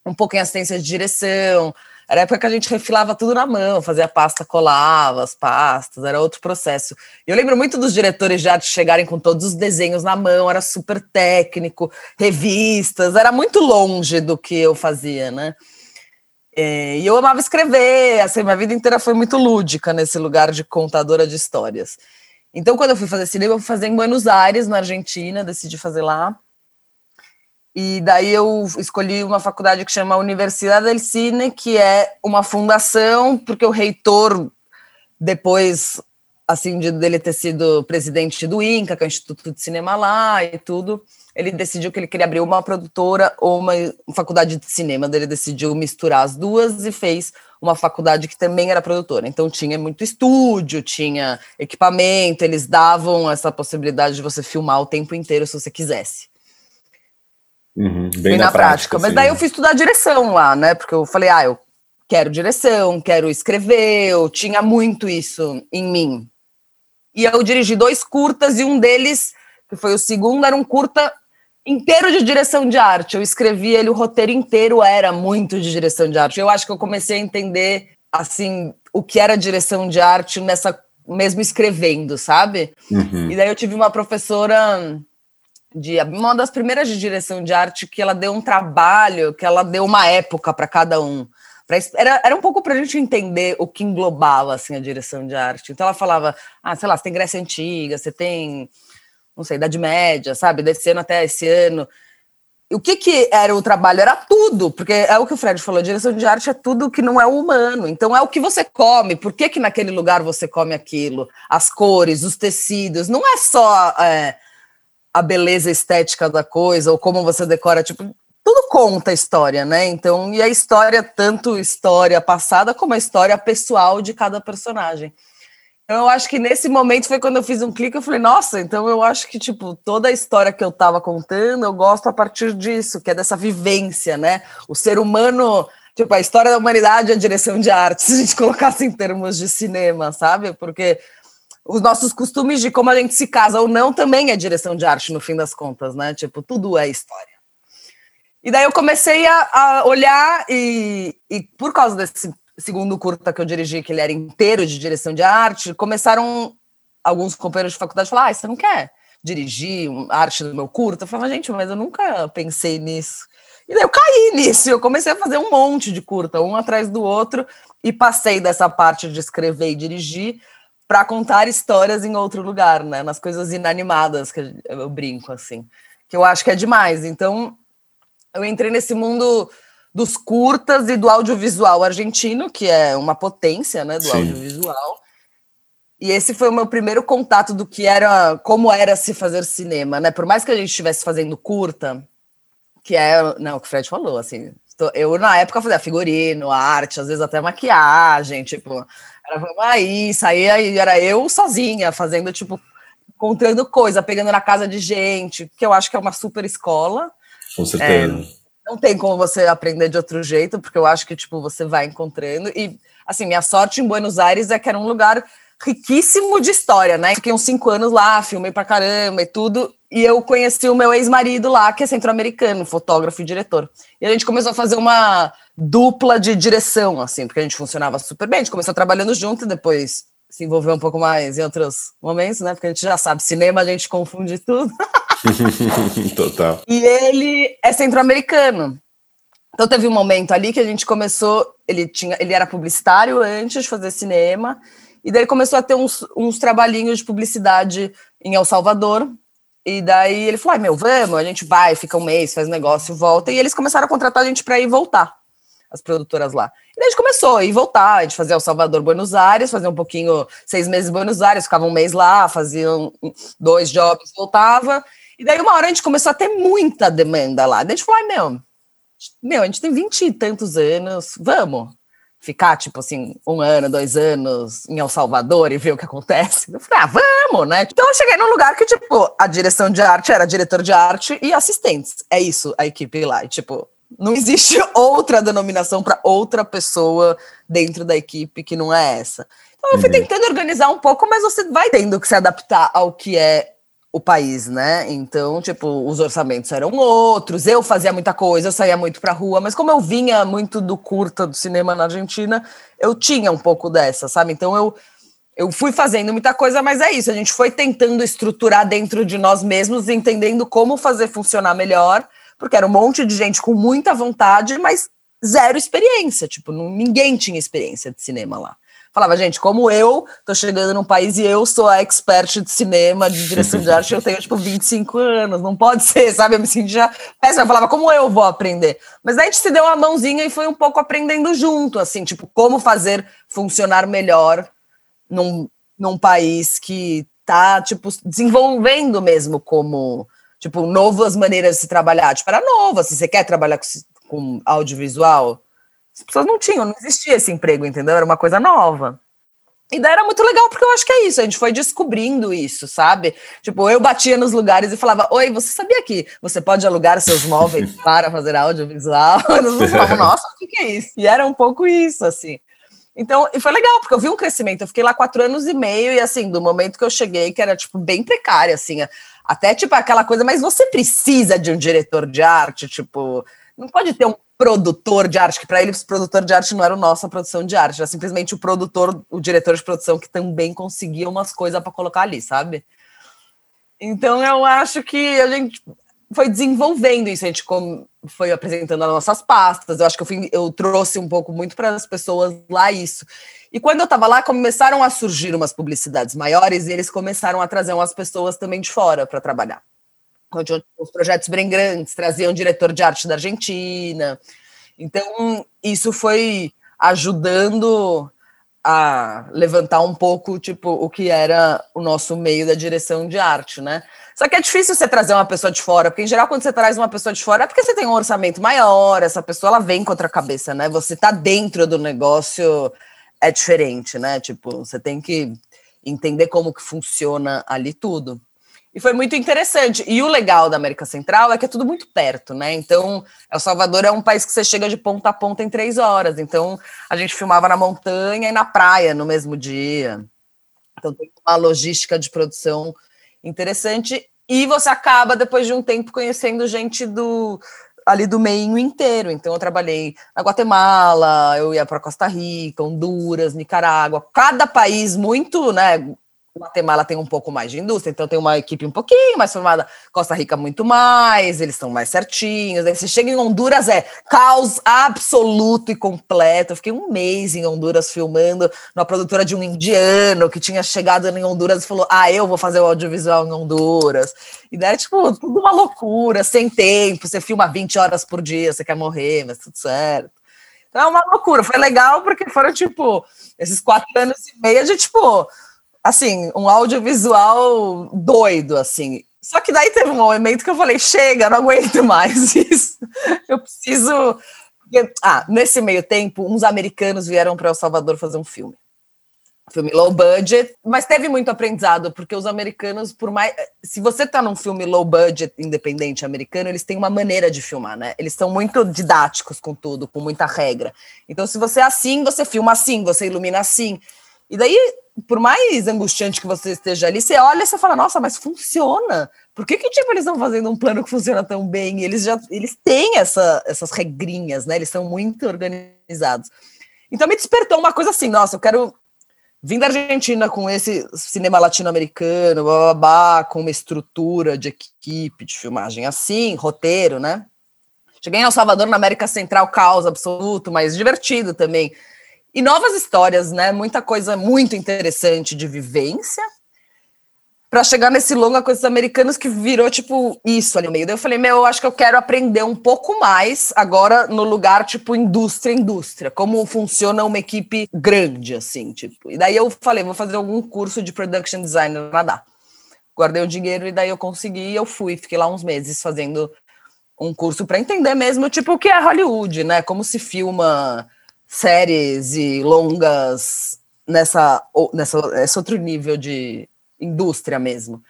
um pouco em assistência de direção, era a época que a gente refilava tudo na mão, fazia pasta, colava as pastas, era outro processo. Eu lembro muito dos diretores de arte chegarem com todos os desenhos na mão, era super técnico, revistas, era muito longe do que eu fazia, né? É, e eu amava escrever, assim, minha vida inteira foi muito lúdica nesse lugar de contadora de histórias. Então, quando eu fui fazer cinema, eu fui fazer em Buenos Aires, na Argentina, decidi fazer lá. E daí eu escolhi uma faculdade que chama Universidade del Cine, que é uma fundação, porque o reitor, depois assim de dele ter sido presidente do INCA, que é o Instituto de Cinema lá e tudo, ele decidiu que ele queria abrir uma produtora ou uma faculdade de cinema. Ele decidiu misturar as duas e fez uma faculdade que também era produtora. Então tinha muito estúdio, tinha equipamento, eles davam essa possibilidade de você filmar o tempo inteiro se você quisesse. Uhum, bem, na, na, prática. prática Mas daí eu fui estudar direção lá, né? Porque eu falei, ah, eu quero direção, quero escrever, eu tinha muito isso em mim. E eu dirigi dois curtas e um deles, que foi o segundo, era um curta inteiro de direção de arte. Eu escrevi ele, o roteiro inteiro era muito de direção de arte. Eu acho que eu comecei a entender, assim, o que era direção de arte nessa mesmo escrevendo, sabe? Uhum. E daí eu tive uma professora de uma das primeiras de direção de arte que ela deu um trabalho, que ela deu uma época para cada um. Pra, era, era um pouco para a gente entender o que englobava assim, a direção de arte. Então ela falava, ah, sei lá, você tem Grécia Antiga, você tem, não sei, Idade Média, sabe, desse ano até esse ano. O que, que era o trabalho? Era tudo, porque é o que o Fred falou, direção de arte é tudo que não é humano. Então é o que você come, por que, que naquele lugar você come aquilo? As cores, os tecidos, não é só... É, a beleza estética da coisa, ou como você decora, tipo, tudo conta a história, né? Então, e a história, tanto história passada como a história pessoal de cada personagem. Então, eu acho que nesse momento foi quando eu fiz um clique, eu falei, nossa, então eu acho que, tipo, toda a história que eu estava contando, eu gosto a partir disso, que é dessa vivência, né? O ser humano, tipo, a história da humanidade é a direção de arte, se a gente colocasse em termos de cinema, sabe? Porque os nossos costumes de como a gente se casa ou não também é direção de arte, no fim das contas, né? Tipo, tudo é história. E daí eu comecei a, a olhar e, e, por causa desse segundo curta que eu dirigi, que ele era inteiro de direção de arte, começaram alguns companheiros de faculdade a falar, ah, você não quer dirigir arte do meu curta? Eu falava, gente, mas eu nunca pensei nisso. E daí eu caí nisso, eu comecei a fazer um monte de curta, um atrás do outro, e passei dessa parte de escrever e dirigir para contar histórias em outro lugar, né? Nas coisas inanimadas que eu brinco assim, que eu acho que é demais. Então, eu entrei nesse mundo dos curtas e do audiovisual argentino, que é uma potência, né, do Sim. audiovisual. E esse foi o meu primeiro contato do que era, como era se fazer cinema, né? Por mais que a gente estivesse fazendo curta, que é, não, o que o Fred falou, assim, eu na época fazia figurino, arte, às vezes até maquiagem, tipo, era, vamos aí, saía aí, era eu sozinha, fazendo, tipo, contando coisa, pegando na casa de gente, que eu acho que é uma super escola. Com certeza. É, não tem como você aprender de outro jeito, porque eu acho que, tipo, você vai encontrando. E, assim, minha sorte em Buenos Aires é que era um lugar riquíssimo de história, né? Fiquei uns cinco anos lá, filmei pra caramba e tudo. E eu conheci o meu ex-marido lá, que é centro-americano, fotógrafo e diretor. E a gente começou a fazer uma dupla de direção, assim, porque a gente funcionava super bem. A gente começou trabalhando junto e depois se envolveu um pouco mais em outros momentos, né? Porque a gente já sabe, cinema a gente confunde tudo. Total. E ele é centro-americano. Então teve um momento ali que a gente começou, ele tinha, ele era publicitário antes de fazer cinema, e daí começou a ter uns, uns trabalhinhos de publicidade em El Salvador. E daí ele falou: ai meu, vamos, a gente vai, fica um mês, faz negócio, volta. E eles começaram a contratar a gente para ir voltar as produtoras lá. E daí a gente começou a ir voltar, a gente fazia El Salvador, Buenos Aires, fazia um pouquinho, seis meses em Buenos Aires, ficava um mês lá, fazia dois jobs, voltava. E daí uma hora a gente começou a ter muita demanda lá. Daí a gente falou, ai, meu, meu, a gente tem vinte e tantos anos, vamos ficar, tipo assim, um ano, dois anos em El Salvador e ver o que acontece. Eu falei, ah, vamos, né? Então eu cheguei num lugar que, tipo, a direção de arte era diretor de arte e assistentes. É isso, a equipe lá. E, tipo, não existe outra denominação para outra pessoa dentro da equipe que não é essa. Então eu fui uhum. tentando organizar um pouco, mas você vai tendo que se adaptar ao que é o país, né? Então, tipo, os orçamentos eram outros, eu fazia muita coisa, eu saía muito pra rua, mas como eu vinha muito do curta do cinema na Argentina, eu tinha um pouco dessa, sabe? Então eu eu fui fazendo muita coisa, mas é isso, a gente foi tentando estruturar dentro de nós mesmos, entendendo como fazer funcionar melhor porque era um monte de gente com muita vontade, mas zero experiência. Tipo, ninguém tinha experiência de cinema lá. Falava, gente, como eu tô chegando num país e eu sou a expert de cinema, de direção de arte, eu tenho, tipo, 25 anos, não pode ser, sabe? Eu me sentia péssima, eu falava, como eu vou aprender? Mas daí a gente se deu uma mãozinha e foi um pouco aprendendo junto, assim, tipo, como fazer funcionar melhor num, num país que tá, tipo, desenvolvendo mesmo como Tipo, novas maneiras de se trabalhar. Tipo, era nova. Se você quer trabalhar com, com audiovisual, as pessoas não tinham, não existia esse emprego, entendeu? Era uma coisa nova. E daí era muito legal, porque eu acho que é isso, a gente foi descobrindo isso, sabe? Tipo, eu batia nos lugares e falava, oi, você sabia que você pode alugar seus móveis para fazer audiovisual? E pessoas falavam, nossa, o que é isso? E era um pouco isso, assim. Então, e foi legal, porque eu vi um crescimento. Eu fiquei lá quatro anos e meio, e assim, do momento que eu cheguei, que era, tipo, bem precária, assim, até, tipo, aquela coisa, mas você precisa de um diretor de arte, tipo, não pode ter um produtor de arte, que para eles, produtor de arte não era a nossa produção de arte, era simplesmente o produtor, o diretor de produção que também conseguia umas coisas para colocar ali, sabe? Então, eu acho que a gente foi desenvolvendo isso, a gente foi apresentando as nossas pastas, eu acho que eu, fui, eu trouxe um pouco muito para as pessoas lá isso. E quando eu estava lá, começaram a surgir umas publicidades maiores e eles começaram a trazer umas pessoas também de fora para trabalhar. Onde os projetos bem grandes traziam diretor de arte da Argentina. Então, isso foi ajudando a levantar um pouco, tipo, o que era o nosso meio da direção de arte, né? Só que é difícil você trazer uma pessoa de fora, porque em geral quando você traz uma pessoa de fora é porque você tem um orçamento maior, essa pessoa ela vem contra a cabeça, né? Você tá dentro do negócio é diferente, né? Tipo, você tem que entender como que funciona ali tudo. E foi muito interessante. E o legal da América Central é que é tudo muito perto, né? Então, El Salvador é um país que você chega de ponta a ponta em três horas. Então, a gente filmava na montanha e na praia no mesmo dia. Então, tem uma logística de produção interessante. E você acaba, depois de um tempo, conhecendo gente do ali do meio inteiro. Então, eu trabalhei na Guatemala, eu ia para Costa Rica, Honduras, Nicarágua, cada país muito, né, Guatemala tem um pouco mais de indústria, então tem uma equipe um pouquinho mais formada, Costa Rica muito mais, eles estão mais certinhos. Aí você chega em Honduras, é caos absoluto e completo. Eu fiquei um mês em Honduras filmando numa produtora de um indiano que tinha chegado em Honduras e falou: Ah, eu vou fazer o audiovisual em Honduras. E daí, tipo, tudo uma loucura, sem tempo, você filma 20 horas por dia, você quer morrer, mas tudo certo. Então é uma loucura, foi legal porque foram, tipo, esses quatro anos e meio, gente, tipo assim, um audiovisual doido, assim. Só que daí teve um momento que eu falei, chega, não aguento mais isso. Eu preciso. Ah, nesse meio tempo, uns americanos vieram para El Salvador fazer um filme. Filme low budget, mas teve muito aprendizado, porque os americanos, por mais. Se você tá num filme low budget independente americano, eles têm uma maneira de filmar, né? Eles são muito didáticos com tudo, com muita regra. Então, se você é assim, você filma assim, você ilumina assim. E daí por mais angustiante que você esteja ali, você olha e você fala, nossa, mas funciona. Por que, que tipo, eles estão fazendo um plano que funciona tão bem? Eles já eles têm essa, essas regrinhas, né? Eles são muito organizados. Então me despertou uma coisa assim, nossa, eu quero vir da Argentina com esse cinema latino-americano, com uma estrutura de equipe de filmagem assim, roteiro, né? Cheguei em El Salvador, na América Central, caos absoluto, mas divertido também. E novas histórias, né? Muita coisa muito interessante de vivência. Para chegar nesse longa coisas americanos que virou tipo isso ali no meio. Daí eu falei, meu, eu acho que eu quero aprender um pouco mais agora no lugar tipo indústria, indústria, como funciona uma equipe grande, assim, tipo. E daí eu falei, vou fazer algum curso de production design no Canadá. Guardei o dinheiro e daí eu consegui e eu fui. Fiquei lá uns meses fazendo um curso para entender mesmo, tipo, o que é Hollywood, né? Como se filma séries e longas nessa, nessa esse outro nível de indústria mesmo.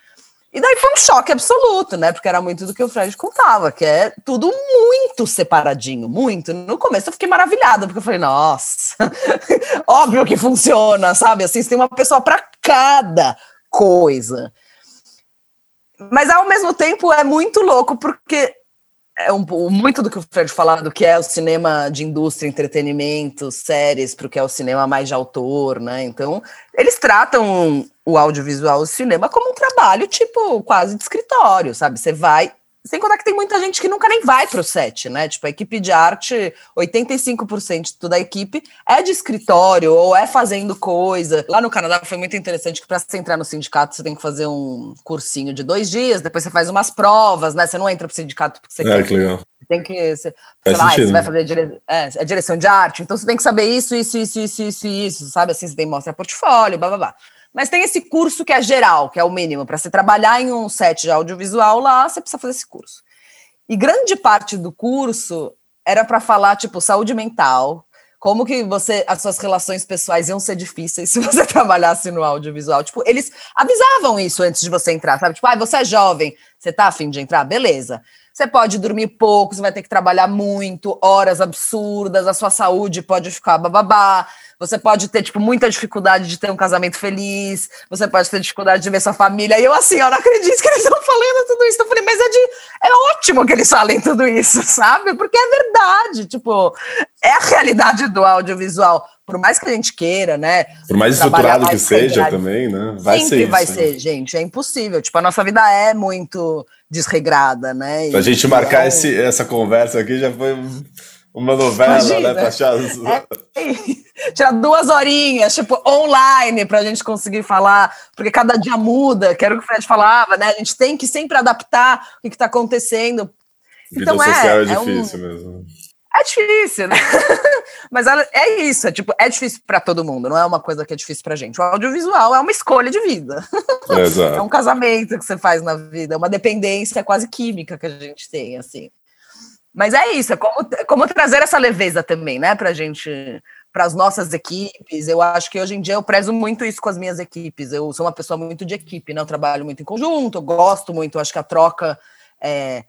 E daí foi um choque absoluto, né? Porque era muito do que o Fred contava, que é tudo muito separadinho, muito. No começo eu fiquei maravilhada, porque eu falei, nossa, óbvio que funciona, sabe? Assim, você tem uma pessoa para cada coisa. Mas ao mesmo tempo é muito louco, porque é um, muito do que o Fred falava do que é o cinema de indústria, entretenimento, séries, para o que é o cinema mais de autor, né? Então, eles tratam o audiovisual, o cinema, como um trabalho, tipo, quase de escritório, sabe? Você vai sem contar que tem muita gente que nunca nem vai para o set, né? Tipo, a equipe de arte, 85% de toda a equipe é de escritório ou é fazendo coisa. Lá no Canadá foi muito interessante que para você entrar no sindicato você tem que fazer um cursinho de dois dias, depois você faz umas provas, né? Você não entra para o sindicato porque você é, quer. Que legal. Tem que. Você, sei lá, você vai fazer dire... é, é, direção de arte, então você tem que saber isso, isso, isso, isso, isso, isso, sabe? Assim, você tem que mostrar portfólio, blá blá blá. Mas tem esse curso que é geral, que é o mínimo. Para você trabalhar em um set de audiovisual lá, você precisa fazer esse curso. E grande parte do curso era para falar, tipo, saúde mental, como que você, as suas relações pessoais iam ser difíceis se você trabalhasse no audiovisual. Tipo, eles avisavam isso antes de você entrar, sabe? Tipo, ah, você é jovem, você tá afim de entrar? Beleza. Você pode dormir pouco, você vai ter que trabalhar muito, horas absurdas, a sua saúde pode ficar bababá. Você pode ter, tipo, muita dificuldade de ter um casamento feliz, você pode ter dificuldade de ver sua família. E eu, assim, eu não acredito que eles estão falando tudo isso. Eu falei, mas é, de, é ótimo que eles falem tudo isso, sabe? Porque é verdade, tipo, é a realidade do audiovisual. Por mais que a gente queira, né? Por mais estruturado mais que seja também, né? Vai sempre ser vai isso, ser, né? gente. É impossível. Tipo, a nossa vida é muito desregrada, né? E, pra gente marcar é... esse, essa conversa aqui já foi uma novela, né, Imagina. né? Pra achar... é, tirar duas horinhas, tipo, online, pra gente conseguir falar, porque cada dia muda, que era o que o Fred falava, né? A gente tem que sempre adaptar o que, está acontecendo. Vida então, social é, é difícil é um... mesmo. É difícil, né? Mas é isso, é tipo, é difícil para todo mundo, não é uma coisa que é difícil pra gente. O audiovisual é uma escolha de vida. Exato. É um casamento que você faz na vida, é uma dependência quase química que a gente tem, assim. Mas é isso, é como, como trazer essa leveza também, né, pra gente, para as nossas equipes. Eu acho que hoje em dia eu prezo muito isso com as minhas equipes. Eu sou uma pessoa muito de equipe, né? Eu trabalho muito em conjunto, eu gosto muito, acho que a troca é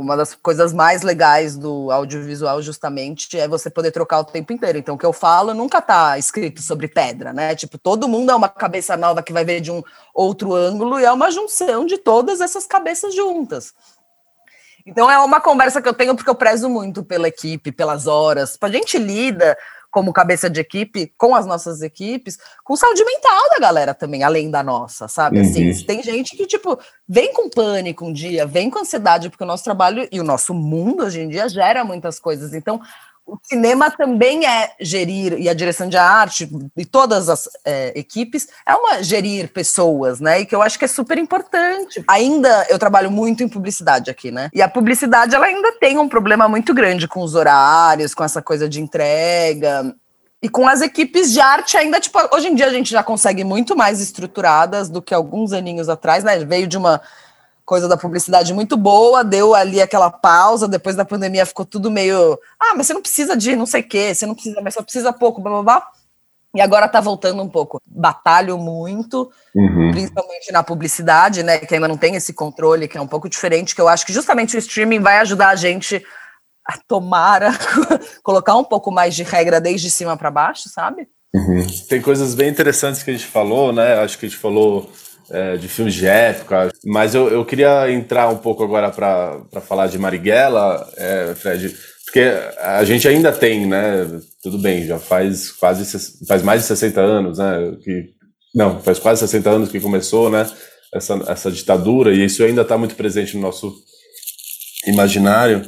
uma das coisas mais legais do audiovisual justamente é você poder trocar o tempo inteiro. Então, o que eu falo nunca tá escrito sobre pedra, né? Tipo, todo mundo é uma cabeça nova que vai ver de um outro ângulo e é uma junção de todas essas cabeças juntas. Então é uma conversa que eu tenho porque eu prezo muito pela equipe, pelas horas. A gente lida como cabeça de equipe com as nossas equipes, com saúde mental da galera também, além da nossa, sabe? Uhum. Assim, tem gente que tipo vem com pânico um dia, vem com ansiedade porque o nosso trabalho e o nosso mundo hoje em dia gera muitas coisas. Então, o cinema também é gerir, e a direção de arte, e todas as é, equipes, é uma gerir pessoas, né? E que eu acho que é super importante. Ainda eu trabalho muito em publicidade aqui, né? E a publicidade, ela ainda tem um problema muito grande com os horários, com essa coisa de entrega. E com as equipes de arte ainda, tipo, hoje em dia a gente já consegue muito mais estruturadas do que alguns aninhos atrás, né? Veio de uma coisa da publicidade muito boa, deu ali aquela pausa, depois da pandemia ficou tudo meio. Ah, mas você não precisa de não sei o quê, você não precisa, mas só precisa pouco, blá blá blá. E agora tá voltando um pouco. Batalho muito, uhum. principalmente na publicidade, né? Que ainda não tem esse controle, que é um pouco diferente, que eu acho que justamente o streaming vai ajudar a gente a tomar, a colocar um pouco mais de regra desde cima para baixo, sabe? Uhum. Tem coisas bem interessantes que a gente falou, né? Acho que a gente falou é, de filmes de época. Mas eu, eu queria entrar um pouco agora para falar de Marighella, é, Fred, porque a gente ainda tem, né? Tudo bem, já faz quase faz mais de 60 anos, né? Que, não, faz quase 60 anos que começou, né? Essa, essa ditadura, e isso ainda está muito presente no nosso imaginário.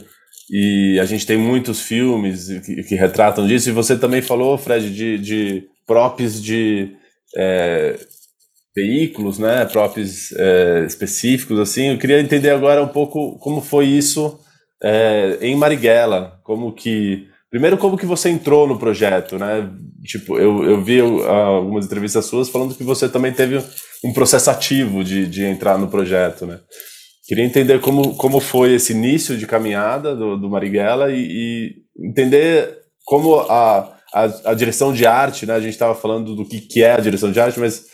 E a gente tem muitos filmes que, que retratam disso. E você também falou, Fred, de, de props de é, veículos, né, próprios é, específicos, assim. Eu queria entender agora um pouco como foi isso é, em Marighella, como que primeiro como que você entrou no projeto, né? Tipo, eu, eu vi algumas entrevistas suas falando que você também teve um processo ativo de, de entrar no projeto, né? Queria entender como, como foi esse início de caminhada do, do Marighella e, e entender como a, a, a, direção de arte, né? A gente estava falando do que, que é a direção de arte, mas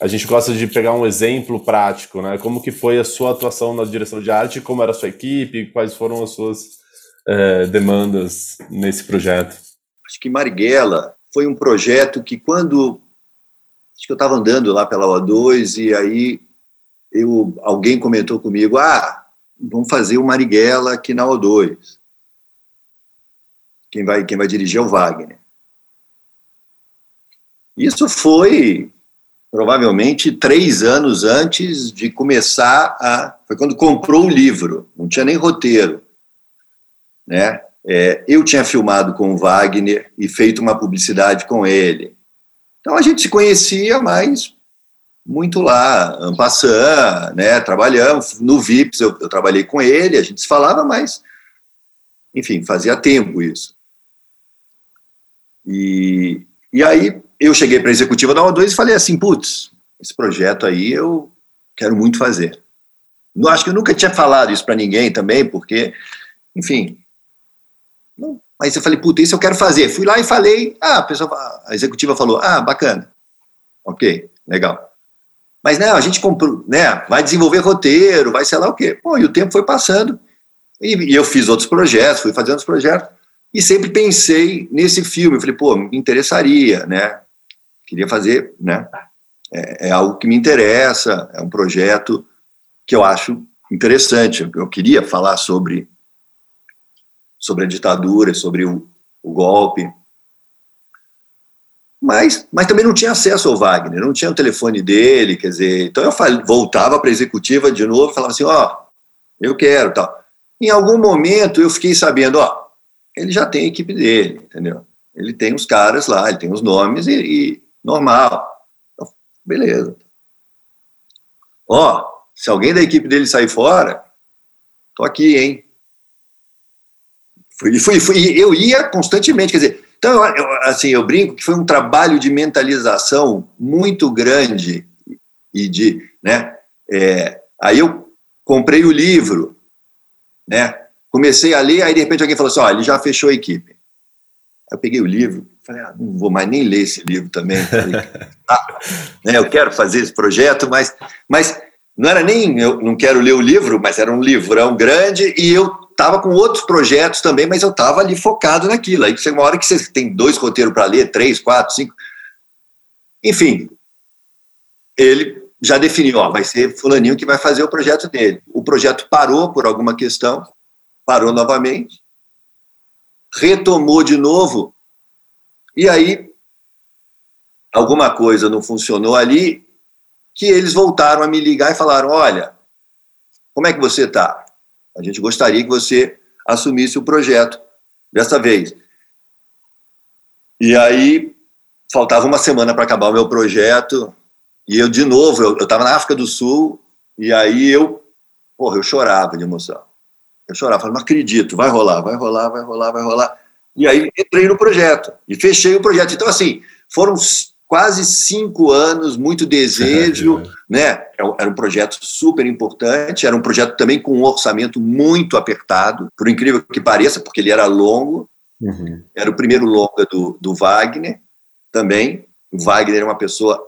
a gente gosta de pegar um exemplo prático, né? Como que foi a sua atuação na direção de arte, como era a sua equipe, quais foram as suas é, demandas nesse projeto? Acho que Marighella foi um projeto que quando acho que eu estava andando lá pela O2 e aí eu, alguém comentou comigo, ah, vamos fazer o Marighella aqui na O2. Quem vai, quem vai dirigir é o Wagner. Isso foi provavelmente três anos antes de começar a. Foi quando comprou o livro, não tinha nem roteiro. Né? É, eu tinha filmado com o Wagner e feito uma publicidade com ele. Então a gente se conhecia, mas muito lá, en passant, né? Trabalhamos no VIPs, eu, eu trabalhei com ele, a gente se falava, mas enfim, fazia tempo isso. E, e aí eu cheguei para a executiva da O2 e falei assim, putz, esse projeto aí eu quero muito fazer. Não acho que eu nunca tinha falado isso para ninguém também, porque, enfim. Não, mas eu falei, putz, isso eu quero fazer. Fui lá e falei, ah, a pessoa, a executiva falou, ah, bacana, ok, legal. Mas não, a gente comprou, né, vai desenvolver roteiro, vai sei lá o quê. E o tempo foi passando. E, e, eu fiz outros projetos, fui fazendo outros projetos, e sempre pensei nesse filme. Eu falei, pô, me interessaria, né? Queria fazer, né? É, é algo que me interessa, é um projeto que eu acho interessante. Eu queria falar sobre, sobre a ditadura, sobre o, o golpe, mas, mas também não tinha acesso ao Wagner, não tinha o telefone dele, quer dizer, então eu voltava para a executiva de novo falava assim, ó, oh, eu quero, tal. Em algum momento eu fiquei sabendo, ó, ele já tem a equipe dele, entendeu? Ele tem os caras lá, ele tem os nomes e, e normal. Beleza. Ó, se alguém da equipe dele sair fora, tô aqui, hein? Fui, fui, fui, eu ia constantemente, quer dizer, então, eu, assim, eu brinco que foi um trabalho de mentalização muito grande e de, né, é, aí eu comprei o livro, né, comecei a ler, aí de repente alguém falou assim, ó, ele já fechou a equipe. Eu peguei o livro, falei, ah, não vou mais nem ler esse livro também. Falei, ah, né, eu quero fazer esse projeto, mas, mas não era nem, eu não quero ler o livro, mas era um livrão grande e eu estava com outros projetos também, mas eu estava ali focado naquilo. Aí uma hora que você tem dois roteiros para ler, três, quatro, cinco. Enfim, ele já definiu, ó, vai ser fulaninho que vai fazer o projeto dele. O projeto parou por alguma questão, parou novamente, retomou de novo, e aí alguma coisa não funcionou ali, que eles voltaram a me ligar e falaram, olha, como é que você está? A gente gostaria que você assumisse o projeto dessa vez. E aí, faltava uma semana para acabar o meu projeto, e eu, de novo, eu estava na África do Sul, e aí eu, porra, eu chorava de emoção. Eu chorava, falava, não acredito, vai rolar, vai rolar, vai rolar, vai rolar. E aí entrei no projeto, e fechei o projeto. Então, assim, foram quase cinco anos, muito desejo, né? Era um projeto super importante, era um projeto também com um orçamento muito apertado, por incrível que pareça, porque ele era longo. Uhum. Era o primeiro longa do, do Wagner também. O Wagner é uma pessoa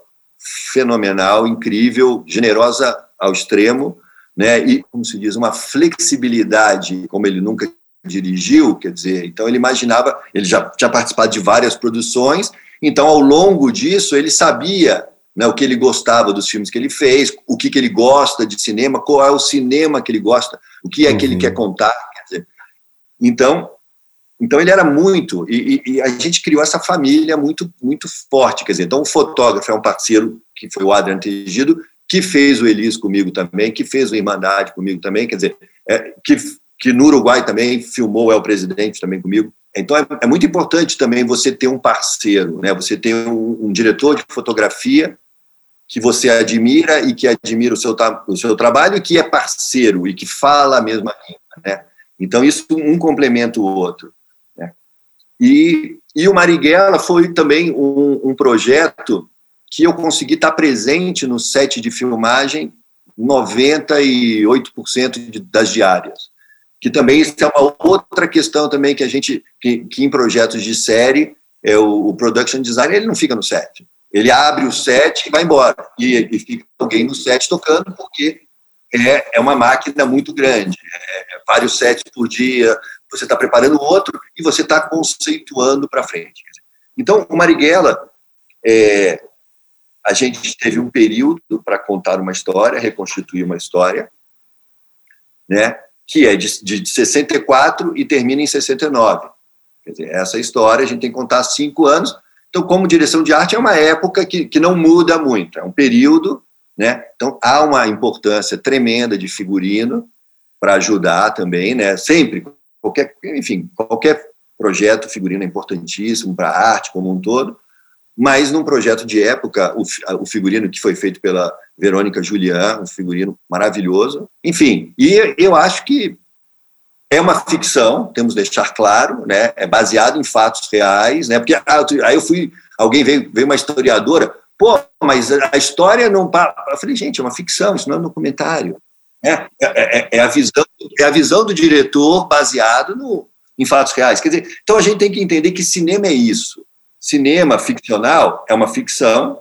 fenomenal, incrível, generosa ao extremo, né? E como se diz, uma flexibilidade como ele nunca dirigiu, quer dizer, então ele imaginava, ele já tinha participado de várias produções então, ao longo disso, ele sabia né, o que ele gostava dos filmes que ele fez, o que, que ele gosta de cinema, qual é o cinema que ele gosta, o que é uhum. que ele uhum. quer contar. Quer dizer. Então, então ele era muito, e, e, a gente criou essa família muito, muito forte. Quer dizer, então o fotógrafo é um parceiro, que foi o Adriano Tegido, que fez o Elis comigo também, que fez o Irmandade comigo também, quer dizer, é, que, que no Uruguai também filmou, é o presidente também comigo. Então é, é, muito importante também você ter um parceiro, né? Você ter um, um, diretor de fotografia que você admira e que admira o seu, o seu trabalho e que é parceiro e que fala a mesma língua, né? Então isso um complementa o outro. Né? E, e o Marighella foi também um, um projeto que eu consegui estar presente no set de filmagem 98% das diárias que também isso é uma outra questão também que a gente, que, que em projetos de série, é o, o, production design, ele não fica no set. Ele abre o set e vai embora. E, e fica alguém no set tocando, porque é, é uma máquina muito grande. É, é vários sets por dia, você está preparando outro e você está conceituando para frente. Então, o Marighella, é, a gente teve um período para contar uma história, reconstituir uma história, né? que é de, de 64 e termina em 69. Quer dizer, essa história a gente tem que contar cinco anos. Então, como direção de arte, é uma época que, que não muda muito, é um período, né? Então, há uma importância tremenda de figurino para ajudar também, né? Sempre, qualquer, enfim, qualquer projeto figurino é importantíssimo para a arte como um todo, mas num projeto de época, o, o figurino que foi feito pela Verônica Julian, um figurino maravilhoso. Enfim, e eu acho que é uma ficção, temos que deixar claro, né? É baseado em fatos reais, né? Porque ah, aí eu fui, alguém veio, veio uma historiadora, pô, mas a história não. Eu falei, gente, é uma ficção, isso não é um documentário. É, é, é, é a visão, é a visão do diretor baseado no, em fatos reais. Quer dizer, então a gente tem que entender que cinema é isso. Cinema ficcional é uma ficção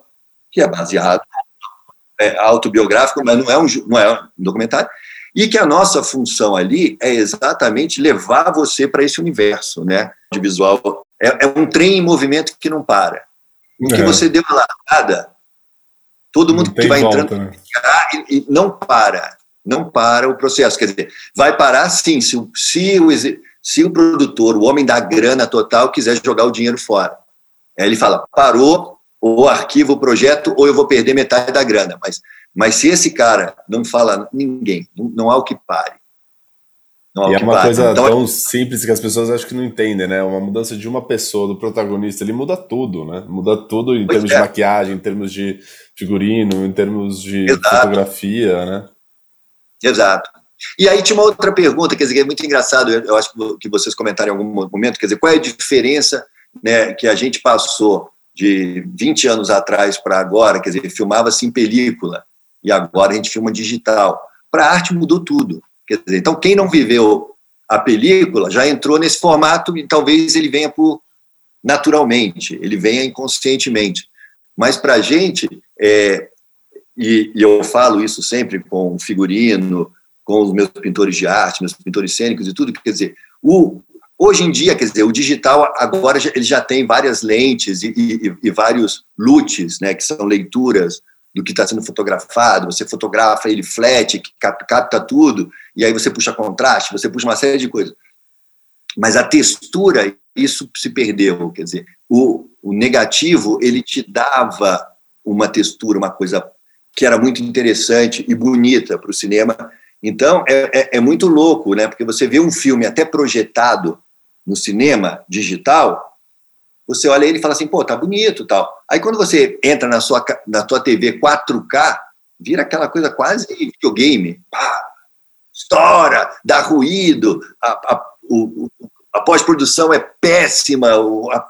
que é baseado é autobiográfico, mas não é um, não é um documentário. E que a nossa função ali é exatamente levar você para esse universo, né? De visual. É, é, um trem em movimento que não para. Em que é. você deu uma largada, todo mundo que vai volta, entrando né? e, e, não para. Não para o processo. Quer dizer, vai parar sim, se, se, o, se o produtor, o homem da grana total, quiser jogar o dinheiro fora. Aí ele fala: parou, ou arquiva o projeto, ou eu vou perder metade da grana. Mas mas se esse cara não fala ninguém, não, não há o que pare. e é uma pare. coisa então, tão simples que as pessoas acham que não entendem, né? Uma mudança de uma pessoa, do protagonista, ele muda tudo, né? Muda tudo em termos é. de maquiagem, em termos de figurino, em termos de Exato. fotografia, né? Exato. E aí tinha uma outra pergunta, quer dizer, que é muito engraçado, eu acho que vocês comentaram em algum momento, quer dizer, qual é a diferença né, que a gente passou de 20 anos atrás para agora, quer dizer, filmava-se em película, e agora a gente filma digital. Para a arte mudou tudo. Quer dizer, então, quem não viveu a película já entrou nesse formato e talvez ele venha por naturalmente, ele venha inconscientemente. Mas para a gente, é, e, e, eu falo isso sempre com o figurino, com os meus pintores de arte, meus pintores cênicos e tudo, quer dizer, o, hoje em dia, quer dizer, o digital agora ele já tem várias lentes e, e, e vários lutes, né, que são leituras do que está sendo fotografado, você fotografa ele flat, capta tudo, e aí você puxa contraste, você puxa uma série de coisas. Mas a textura, isso se perdeu, quer dizer, o, o negativo, ele te dava uma textura, uma coisa que era muito interessante e bonita para o cinema. Então, é, é, é muito louco, né? Porque você vê um filme até projetado no cinema digital, você olha ele e fala assim, pô, tá bonito tal. Aí quando você entra na sua, na tua TV 4K, vira aquela coisa quase videogame. Pá, estoura, dá ruído, a, a, a pós-produção é péssima, a,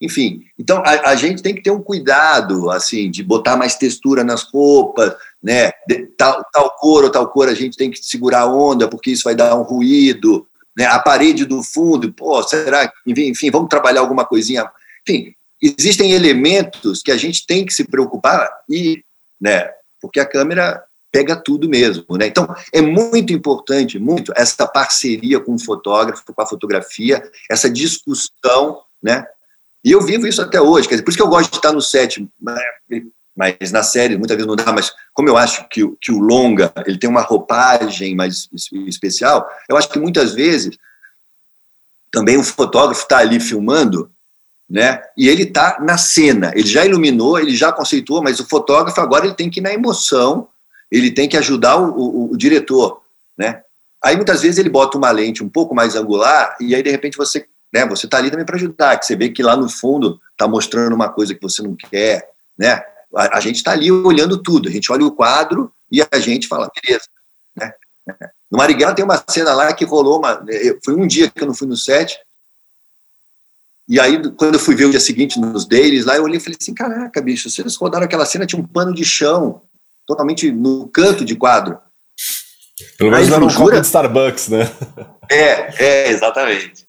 enfim. Então a, a, gente tem que ter um cuidado, assim, de botar mais textura nas roupas, né? De, tal, tal cor ou tal cor a gente tem que segurar a onda, porque isso vai dar um ruído né, a parede do fundo, pô, será enfim, enfim, vamos trabalhar alguma coisinha. Enfim, existem elementos que a gente tem que se preocupar e, né, porque a câmera pega tudo mesmo, né? Então, é muito importante, muito essa parceria com o fotógrafo, com a fotografia, essa discussão, né? E eu vivo isso até hoje, quer dizer, por isso que eu gosto de estar no set, mas na série muitas vezes não dá, mas como eu acho que, que o longa ele tem uma roupagem mais especial, eu acho que muitas vezes também o fotógrafo está ali filmando, né? E ele está na cena, ele já iluminou, ele já conceituou, mas o fotógrafo agora ele tem que ir na emoção, ele tem que ajudar o, o, o diretor, né? Aí muitas vezes ele bota uma lente um pouco mais angular e aí de repente você, né? Você está ali também para ajudar, que você vê que lá no fundo está mostrando uma coisa que você não quer, né? A, a gente está ali olhando tudo, a gente olha o quadro e a gente fala, beleza. Né? No Marighella tem uma cena lá que rolou, uma, foi um dia que eu não fui no set, e aí, quando eu fui ver o dia seguinte nos dailies lá, eu olhei e falei assim, caraca, bicho, vocês rodaram aquela cena, tinha um pano de chão, totalmente no canto de quadro. Pelo menos não era um copo de Starbucks, né? É, é, exatamente.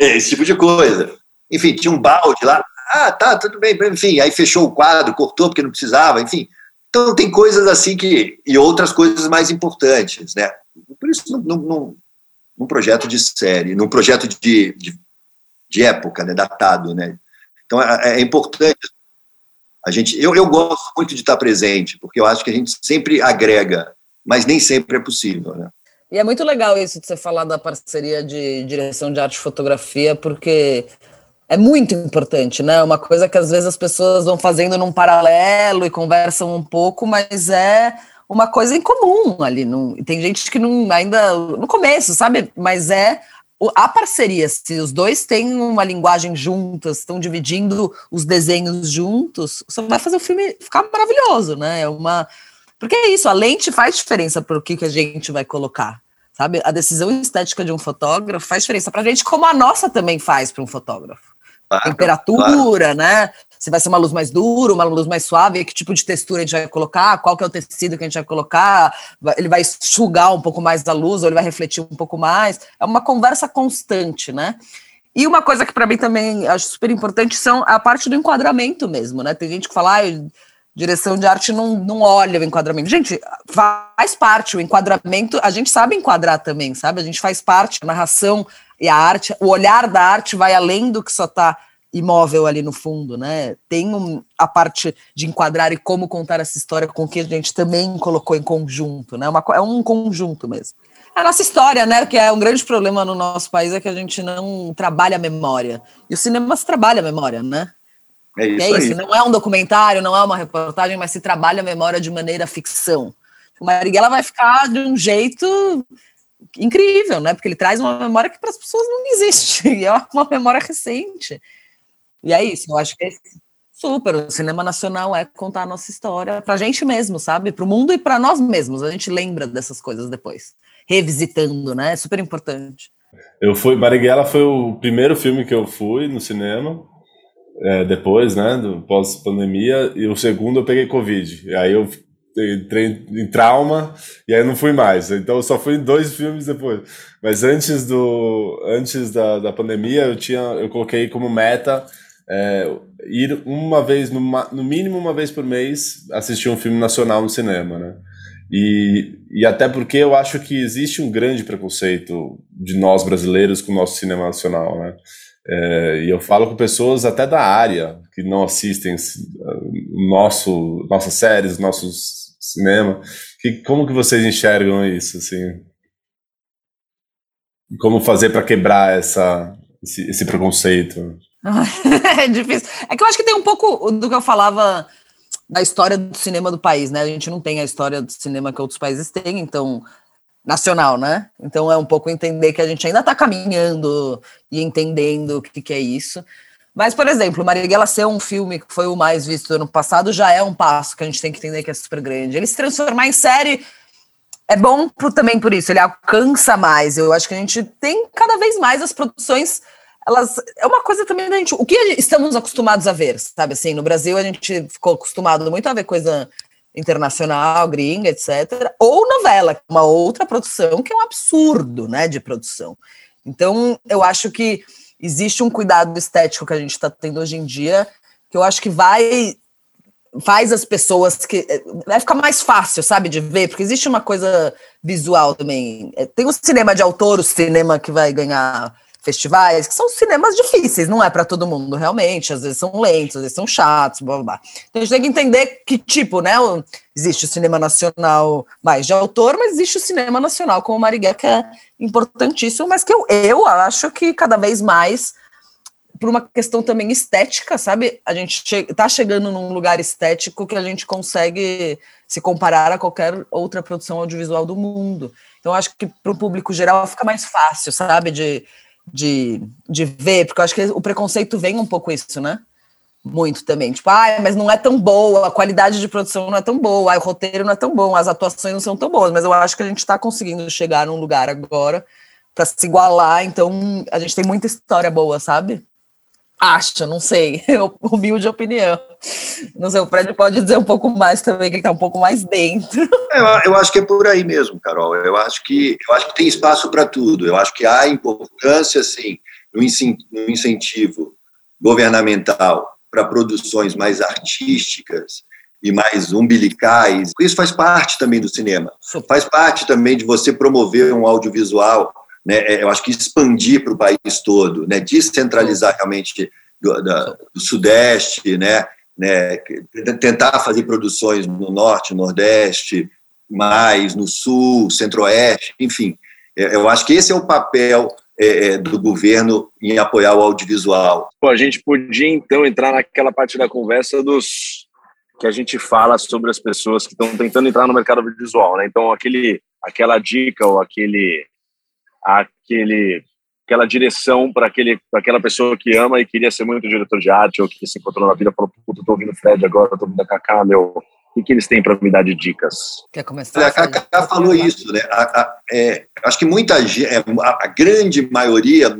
É, esse tipo de coisa. Enfim, tinha um balde lá. Ah, tá, tudo bem, enfim, aí fechou o quadro, cortou porque não precisava, enfim. Então tem coisas assim que. e outras coisas mais importantes, né? Por isso, num, num, num projeto de série, num projeto de, de, de época, né, datado, né? Então é, é, importante. A gente, eu, eu gosto muito de estar presente, porque eu acho que a gente sempre agrega, mas nem sempre é possível, né? E é muito legal isso de você falar da parceria de direção de arte e fotografia, porque é muito importante, né? Uma coisa que às vezes as pessoas vão fazendo num paralelo e conversam um pouco, mas é uma coisa em comum ali. Não, tem gente que não ainda no começo, sabe? Mas é a parceria. Se os dois têm uma linguagem juntas, estão dividindo os desenhos juntos, você vai fazer o filme ficar maravilhoso, né? É uma porque é isso, a lente faz diferença para o que, que a gente vai colocar. Sabe, a decisão estética de um fotógrafo faz diferença para a gente, como a nossa também faz para um fotógrafo. Claro, temperatura, claro. né? Se vai ser uma luz mais dura, uma luz mais suave, que tipo de textura a gente vai colocar, qual que é o tecido que a gente vai colocar, ele vai sugar um pouco mais da luz ou ele vai refletir um pouco mais. É uma conversa constante, né? E uma coisa que para mim também acho super importante são a parte do enquadramento mesmo, né? Tem gente que fala, ah, direção de arte não, não olha o enquadramento. Gente, faz parte, o enquadramento, a gente sabe enquadrar também, sabe? A gente faz parte, a narração e a arte, o olhar da arte vai além do que só está imóvel ali no fundo, né? Tem um, a parte de enquadrar e como contar essa história com que a gente também colocou em conjunto, né? Uma, é um conjunto mesmo. A nossa história, né? Que é um grande problema no nosso país é que a gente não trabalha a memória. E o cinema se trabalha a memória, né? É isso, é isso. Não é um documentário, não é uma reportagem, mas se trabalha a memória de maneira ficção. O Marighella vai ficar de um jeito incrível, né? Porque ele traz uma memória que para as pessoas não existe. E é uma memória recente. E é isso, eu acho que é super. O cinema nacional é contar a nossa história para a gente mesmo, sabe? Para o mundo e para nós mesmos. A gente lembra dessas coisas depois, revisitando, né? É super importante. Eu fui, Marighella foi o primeiro filme que eu fui no cinema. É, depois, né, do pós-pandemia, e o segundo eu peguei Covid. E aí eu entrei em trauma e aí não fui mais. Então eu só fui em dois filmes depois. Mas antes do antes da, da pandemia eu tinha eu coloquei como meta é, ir uma vez, no, no mínimo uma vez por mês, assistir um filme nacional no cinema, né? E, e até porque eu acho que existe um grande preconceito de nós brasileiros com o nosso cinema nacional, né? É, e eu falo com pessoas até da área que não assistem nosso, nossas séries, nossos cinema. Que, como que vocês enxergam isso, assim? Como fazer para quebrar essa, esse, esse preconceito? é difícil. É que eu acho que tem um pouco do que eu falava da história do cinema do país, né? A gente não tem a história do cinema que outros países têm, então nacional, né? Então é um pouco entender que a gente ainda está caminhando e entendendo o que, que, é isso. Mas, por exemplo, Marighella ser um filme que foi o mais visto ano passado já é um passo que a gente tem que entender que é super grande. Ele se transformar em série é bom pro, também por isso, ele alcança mais. Eu acho que a gente tem cada vez mais as produções elas é uma coisa também da gente. O que estamos acostumados a ver, sabe? Assim, no Brasil a gente ficou acostumado muito a ver coisa internacional, gringa, etc. Ou novela, uma outra produção que é um absurdo, né, de produção. Então, eu acho que existe um cuidado estético que a gente está tendo hoje em dia, que eu acho que vai faz as pessoas que vai ficar mais fácil, sabe, de ver, porque existe uma coisa visual também. É, tem o cinema de autor, o cinema que vai ganhar festivais, que são cinemas difíceis, não é para todo mundo, realmente. Às vezes são lentos, às vezes são chatos, blá, blá, blá. Então a gente tem que entender que tipo, né? Existe o cinema nacional mais de autor, mas existe o cinema nacional como Marighella, que é importantíssimo, mas que eu, eu acho que cada vez mais, por uma questão também estética, sabe? A gente che tá chegando num lugar estético que a gente consegue se comparar a qualquer outra produção audiovisual do mundo. Então, acho que para o público geral fica mais fácil, sabe? De de, de ver, porque eu acho que o preconceito vem um pouco isso, né? Muito também. Tipo, ah, mas não é tão boa, a qualidade de produção não é tão boa, o roteiro não é tão bom, as atuações não são tão boas, mas eu acho que a gente está conseguindo chegar num lugar agora para se igualar, então a gente tem muita história boa, sabe? Acho, não sei, humilde opinião. Não sei, o Fred pode dizer um pouco mais também, que ele está um pouco mais dentro. É, eu, eu, acho que é por aí mesmo, Carol. Eu acho que, eu acho que tem espaço para tudo. Eu acho que há importância, sim, no incentivo governamental para produções mais artísticas e mais umbilicais. Isso faz parte também do cinema. Faz parte também de você promover um audiovisual né, é, eu acho que expandir para o país todo, né, descentralizar realmente do, da, do Sudeste, né, né, tentar fazer produções no Norte, Nordeste, mais no Sul, Centro-Oeste, enfim. É, eu acho que esse é o papel é, do governo em apoiar o audiovisual. A gente podia então entrar naquela parte da conversa dos que a gente fala sobre as pessoas que estão tentando entrar no mercado audiovisual, né? Então aquele, aquela dica ou aquele aquele aquela direção para aquele para aquela pessoa que ama e queria ser muito diretor de arte ou que se encontrou na vida falou puta, tô ouvindo Fred agora, tô ouvindo a Kaká, meu, o que, eles têm para me dar de dicas? Quer começar? A Kaká falou isso, né? A, a, é, acho que muita gente, é, a, a, grande maioria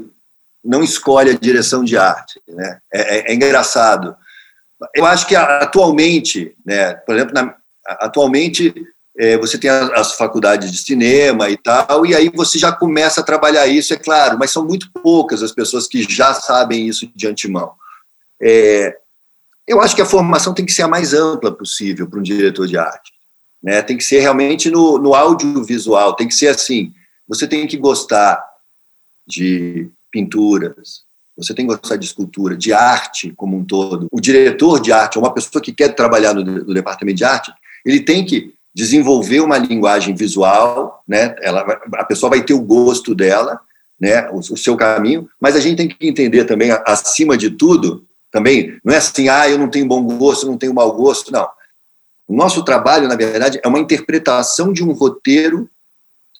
não escolhe a direção de arte, né? É, é, é engraçado. Eu acho que atualmente, né? Por exemplo, na, atualmente é, você tem as, faculdades de cinema e tal, e aí você já começa a trabalhar isso, é claro, mas são muito poucas as pessoas que já sabem isso de antemão. É, eu acho que a formação tem que ser a mais ampla possível para um diretor de arte. Né? Tem que ser realmente no, no audiovisual, tem que ser assim. Você tem que gostar de pinturas, você tem que gostar de escultura, de arte como um todo. O diretor de arte, uma pessoa que quer trabalhar no, no departamento de arte, ele tem que desenvolver uma linguagem visual, né? Ela, a pessoa vai ter o gosto dela, né? O, o, seu caminho, mas a gente tem que entender também, acima de tudo, também não é assim, ah, eu não tenho bom gosto, não tenho mau gosto, não. O nosso trabalho, na verdade, é uma interpretação de um roteiro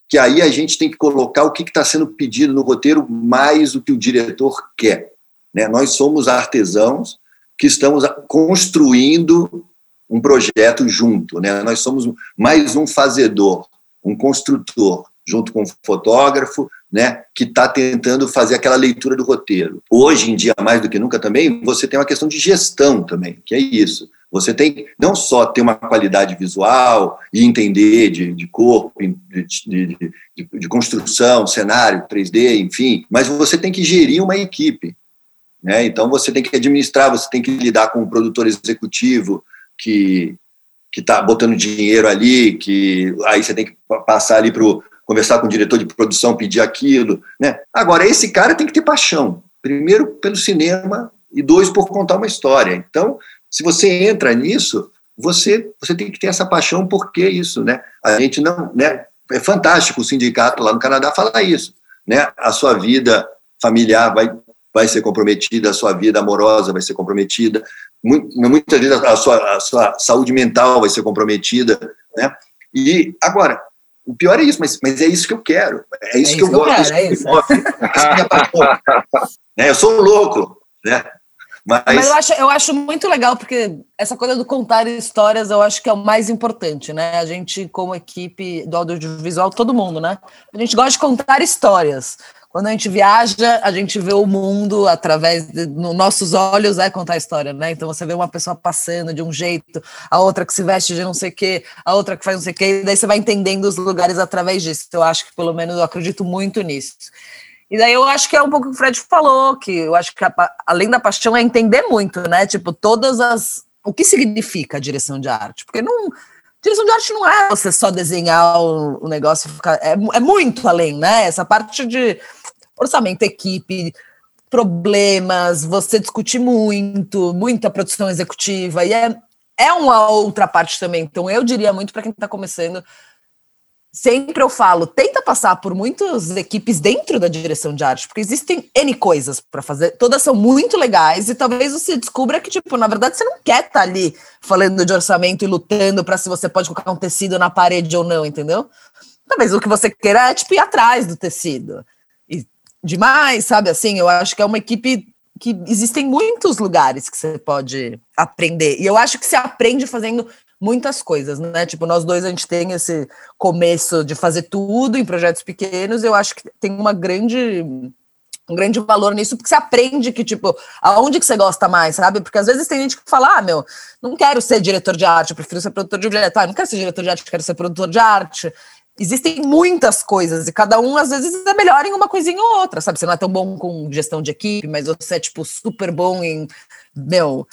que aí a gente tem que colocar o que está sendo pedido no roteiro mais o que o diretor quer. Né? Nós somos artesãos que estamos construindo um projeto junto. Né? Nós somos mais um fazedor, um construtor, junto com o fotógrafo, né, que está tentando fazer aquela leitura do roteiro. Hoje em dia, mais do que nunca também, você tem uma questão de gestão também, que é isso. Você tem não só ter uma qualidade visual e entender de, de corpo, de, de, de, construção, cenário, 3D, enfim, mas você tem que gerir uma equipe. Né? Então você tem que administrar, você tem que lidar com o produtor executivo que que está botando dinheiro ali, que aí você tem que passar ali para conversar com o diretor de produção, pedir aquilo, né? Agora esse cara tem que ter paixão, primeiro pelo cinema e dois por contar uma história. Então se você entra nisso, você, você tem que ter essa paixão, porque isso, né? A gente não, né? É fantástico o sindicato lá no Canadá falar isso, né? A sua vida familiar vai, vai ser comprometida, a sua vida amorosa vai ser comprometida, muitas vezes a sua, a sua saúde mental vai ser comprometida, né? E agora, o pior é isso, mas, mas é isso que eu quero, é isso, é que, eu gosto, é isso. é, eu sou louco, né? Mas... Mas, eu, acho, eu acho muito legal, porque essa coisa do contar histórias eu acho que é o mais importante, né? A gente, como equipe do audiovisual, todo mundo, né? A gente gosta de contar histórias. Quando a gente viaja, a gente vê o mundo através de nos nossos olhos é contar história, né? Então você vê uma pessoa passando de um jeito, a outra que se veste de não sei o quê, a outra que faz não sei o quê, e daí você vai entendendo os lugares através disso. Eu acho que pelo menos eu acredito muito nisso. E daí eu acho que é um pouco o que o Fred falou, que eu acho que a, além da paixão é entender muito, né? Tipo, todas as. O que significa a direção de arte? Porque não. Direção de arte não é você só desenhar o, o negócio ficar. É, é muito além, né? Essa parte de orçamento, equipe, problemas, você discute muito, muita produção executiva, e é, é uma outra parte também. Então, eu diria muito para quem está começando sempre eu falo, tenta passar por muitas equipes dentro da direção de arte, porque existem N coisas para fazer, todas são muito legais, e talvez você descubra que, tipo, na verdade você não quer estar tá ali falando de orçamento e lutando para se você pode colocar um tecido na parede ou não, entendeu? Talvez o que você queira é, tipo, ir atrás do tecido. E demais, sabe, assim, eu acho que é uma equipe que existem muitos lugares que você pode aprender, e eu acho que se aprende fazendo muitas coisas, né? Tipo, nós dois a gente tem esse começo de fazer tudo em projetos pequenos, eu acho que tem uma grande um grande valor nisso, porque você aprende que, tipo, aonde que você gosta mais, sabe? Porque às vezes tem gente que fala, ah, meu, não quero ser diretor de arte, eu prefiro ser produtor de objeto. Ah, não quero ser diretor de arte, quero ser produtor de arte. Existem muitas coisas, e cada um, às vezes, é melhor em uma coisinha ou outra, sabe? Você não é tão bom com gestão de equipe, mas você é, tipo, super bom em, meu,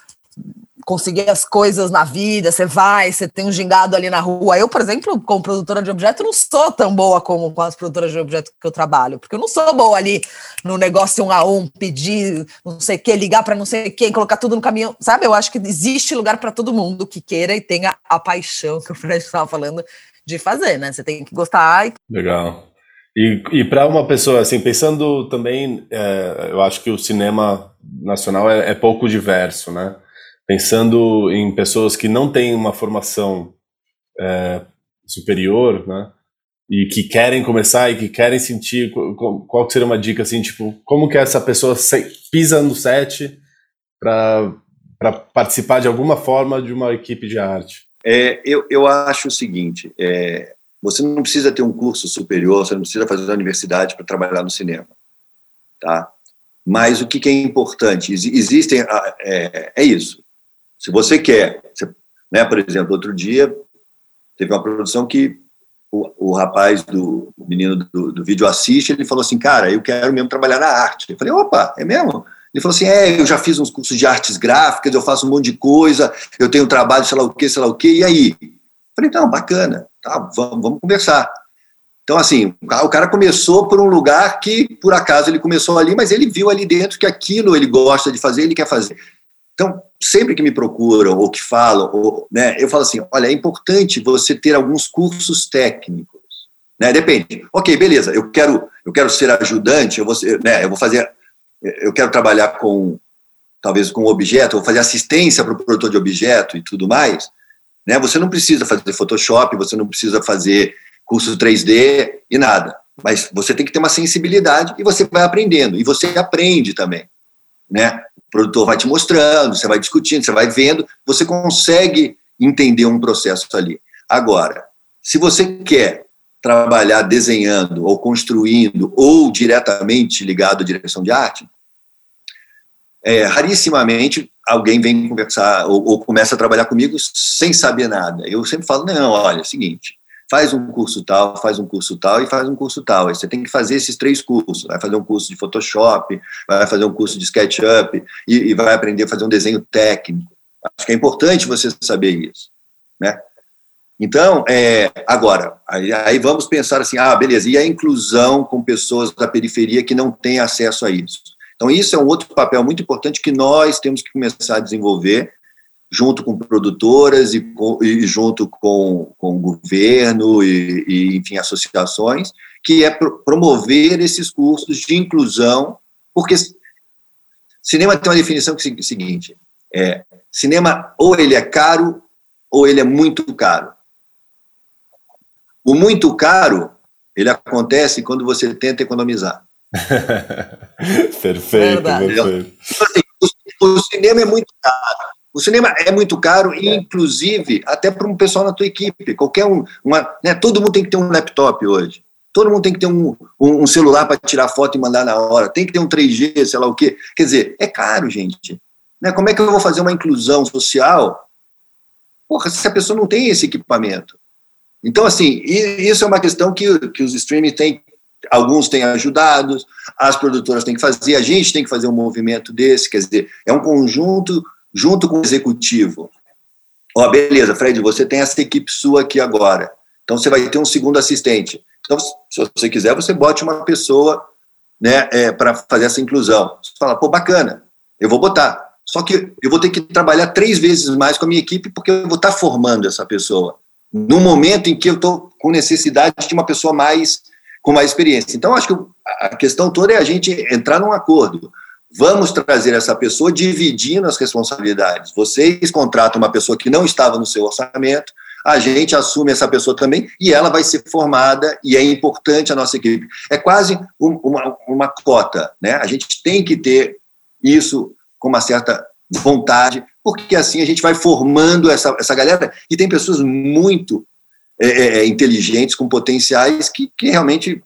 conseguir as coisas na vida, você vai, você tem um gingado ali na rua. Eu, por exemplo, como produtora de objeto, não sou tão boa como com as produtoras de objeto que eu trabalho, porque eu não sou boa ali no negócio um a um, pedir não sei o que, ligar para não sei quem, colocar tudo no caminhão, sabe? Eu acho que existe lugar para todo mundo que queira e tenha a paixão que o Fred estava falando de fazer, né? Você tem que gostar. E... Legal. E, e para uma pessoa, assim, pensando também, é, eu acho que o cinema nacional é, é pouco diverso, né? Pensando em pessoas que não têm uma formação é, superior, né? E que querem começar e que querem sentir qual, seria uma dica assim, tipo, como que essa pessoa pisa no set para participar de alguma forma de uma equipe de arte? É, eu, eu acho o seguinte: é, você não precisa ter um curso superior, você não precisa fazer uma universidade para trabalhar no cinema, tá? Mas o que, que é importante? Existem é, é isso. Se você quer, você, né, por exemplo, outro dia teve uma produção que o, o rapaz do o menino do, do, vídeo assiste, ele falou assim, cara, eu quero mesmo trabalhar na arte. Eu falei, opa, é mesmo? Ele falou assim: é, eu já fiz uns cursos de artes gráficas, eu faço um monte de coisa, eu tenho trabalho, sei lá o quê, sei lá o quê, e aí? Falei, não, bacana, tá, vamos, vamos conversar. Então, assim, o cara começou por um lugar que, por acaso, ele começou ali, mas ele viu ali dentro que aquilo ele gosta de fazer, ele quer fazer. Então, sempre que me procuram ou que falam, ou, né, eu falo assim: olha, é importante você ter alguns cursos técnicos. Né? Depende. Ok, beleza, eu quero, eu quero ser ajudante, eu vou, né, eu vou fazer, eu quero trabalhar com, talvez com objeto, vou fazer assistência para o produtor de objeto e tudo mais. Né? Você não precisa fazer Photoshop, você não precisa fazer curso 3D e nada. Mas você tem que ter uma sensibilidade e você vai aprendendo. E você aprende também. Né? Produtor vai te mostrando, você vai discutindo, você vai vendo, você consegue entender um processo ali. Agora, se você quer trabalhar desenhando ou construindo ou diretamente ligado à direção de arte, é, rarissimamente alguém vem conversar ou, ou, começa a trabalhar comigo sem saber nada. Eu sempre falo, não, olha, é o seguinte, faz um curso tal, faz um curso tal e faz um curso tal. Aí você tem que fazer esses três cursos. Vai fazer um curso de Photoshop, vai fazer um curso de SketchUp e, e vai aprender a fazer um desenho técnico. Acho que é importante você saber isso, né? Então, é, agora, aí, aí, vamos pensar assim, ah, beleza, e a inclusão com pessoas da periferia que não têm acesso a isso? Então, isso é um outro papel muito importante que nós temos que começar a desenvolver, junto com produtoras e, com, e junto com, com o governo e, e, enfim, associações, que é pro, promover esses cursos de inclusão, porque cinema tem uma definição que é a seguinte, é, cinema ou ele é caro ou ele é muito caro. O muito caro, ele acontece quando você tenta economizar. perfeito, perfeito. Então, assim, o, o, cinema é muito caro. O cinema é muito caro, e, inclusive, até para um pessoal na tua equipe. Qualquer um, uma, né, todo mundo tem que ter um laptop hoje. Todo mundo tem que ter um, um, um celular para tirar foto e mandar na hora. Tem que ter um 3G, sei lá o quê. Quer dizer, é caro, gente. Né? Como é que eu vou fazer uma inclusão social? Porra, se a pessoa não tem esse equipamento. Então, assim, isso é uma questão que, que os streaming têm, alguns têm ajudado, as produtoras têm que fazer, a gente tem que fazer um movimento desse, quer dizer, é um conjunto junto com o executivo. Ó, oh, beleza, Fred, você tem essa equipe sua aqui agora, então você vai ter um segundo assistente. Então, se você quiser, você bote uma pessoa né, é, para fazer essa inclusão. Você fala, pô, bacana, eu vou botar. Só que eu vou ter que trabalhar três vezes mais com a minha equipe, porque eu vou estar formando essa pessoa no momento em que eu estou com necessidade de uma pessoa mais com mais experiência. Então, acho que a questão toda é a gente entrar num acordo. Vamos trazer essa pessoa dividindo as responsabilidades. Vocês contratam uma pessoa que não estava no seu orçamento, a gente assume essa pessoa também e ela vai ser formada e é importante a nossa equipe. É quase um, uma, uma cota, né? A gente tem que ter isso com uma certa vontade, porque assim a gente vai formando essa, essa galera e tem pessoas muito é, é, é, inteligentes, com potenciais, que, que realmente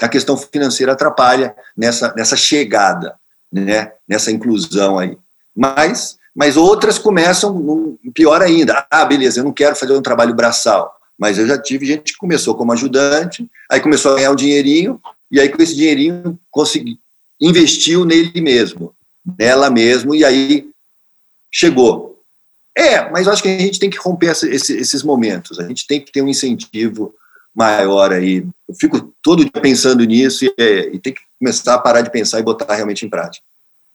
a questão financeira atrapalha nessa, nessa chegada, né, nessa inclusão aí. Mas, mas outras começam pior ainda. Ah, beleza, eu não quero fazer um trabalho braçal, mas eu já tive gente que começou como ajudante, aí começou a ganhar um dinheirinho, e aí com esse dinheirinho consegui, investiu nele mesmo, nela mesmo, e aí chegou. É, mas eu acho que a gente tem que romper esse, esses momentos, a gente tem que ter um incentivo maior aí. Eu fico todo dia pensando nisso e, é, e tem que começar a parar de pensar e botar realmente em prática.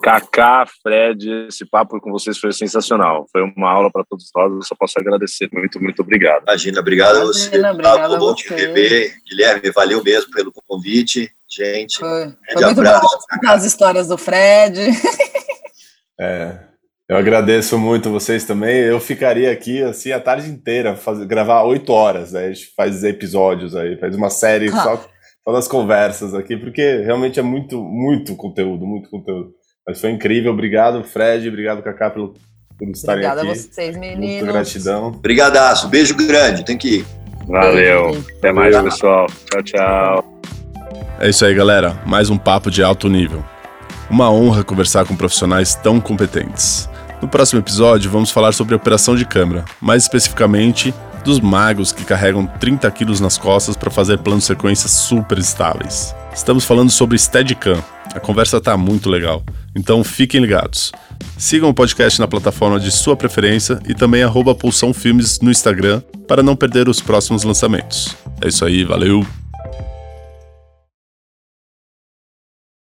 Kaká, Fred, esse papo com vocês foi sensacional. Foi uma aula para todos nós. Eu só posso agradecer. Muito, muito obrigado. Imagina, obrigado a você. Obrigado bom te rever. Guilherme, valeu mesmo pelo convite. Gente, foi, foi muito abraço. bom as histórias do Fred. É, eu agradeço muito vocês também. Eu ficaria aqui assim a tarde inteira, fazer, gravar oito horas, né? A gente faz episódios aí, faz uma série ah. só das conversas aqui, porque realmente é muito, muito conteúdo, muito conteúdo. Mas foi incrível. Obrigado, Fred. Obrigado, Cacá, pelo, por estarem Obrigada aqui. Obrigada a vocês, meninos. Muito gratidão. Obrigadaço. Beijo grande. Tem que ir. Valeu. Beijo. Até mais, pessoal. Tchau, tchau. É isso aí, galera. Mais um papo de alto nível. Uma honra conversar com profissionais tão competentes. No próximo episódio, vamos falar sobre operação de câmera, mais especificamente dos magos que carregam 30 quilos nas costas para fazer planos sequências super estáveis. Estamos falando sobre Steadicam. A conversa tá muito legal. Então fiquem ligados. Sigam o podcast na plataforma de sua preferência e também arroba Pulsão Filmes no Instagram para não perder os próximos lançamentos. É isso aí, valeu!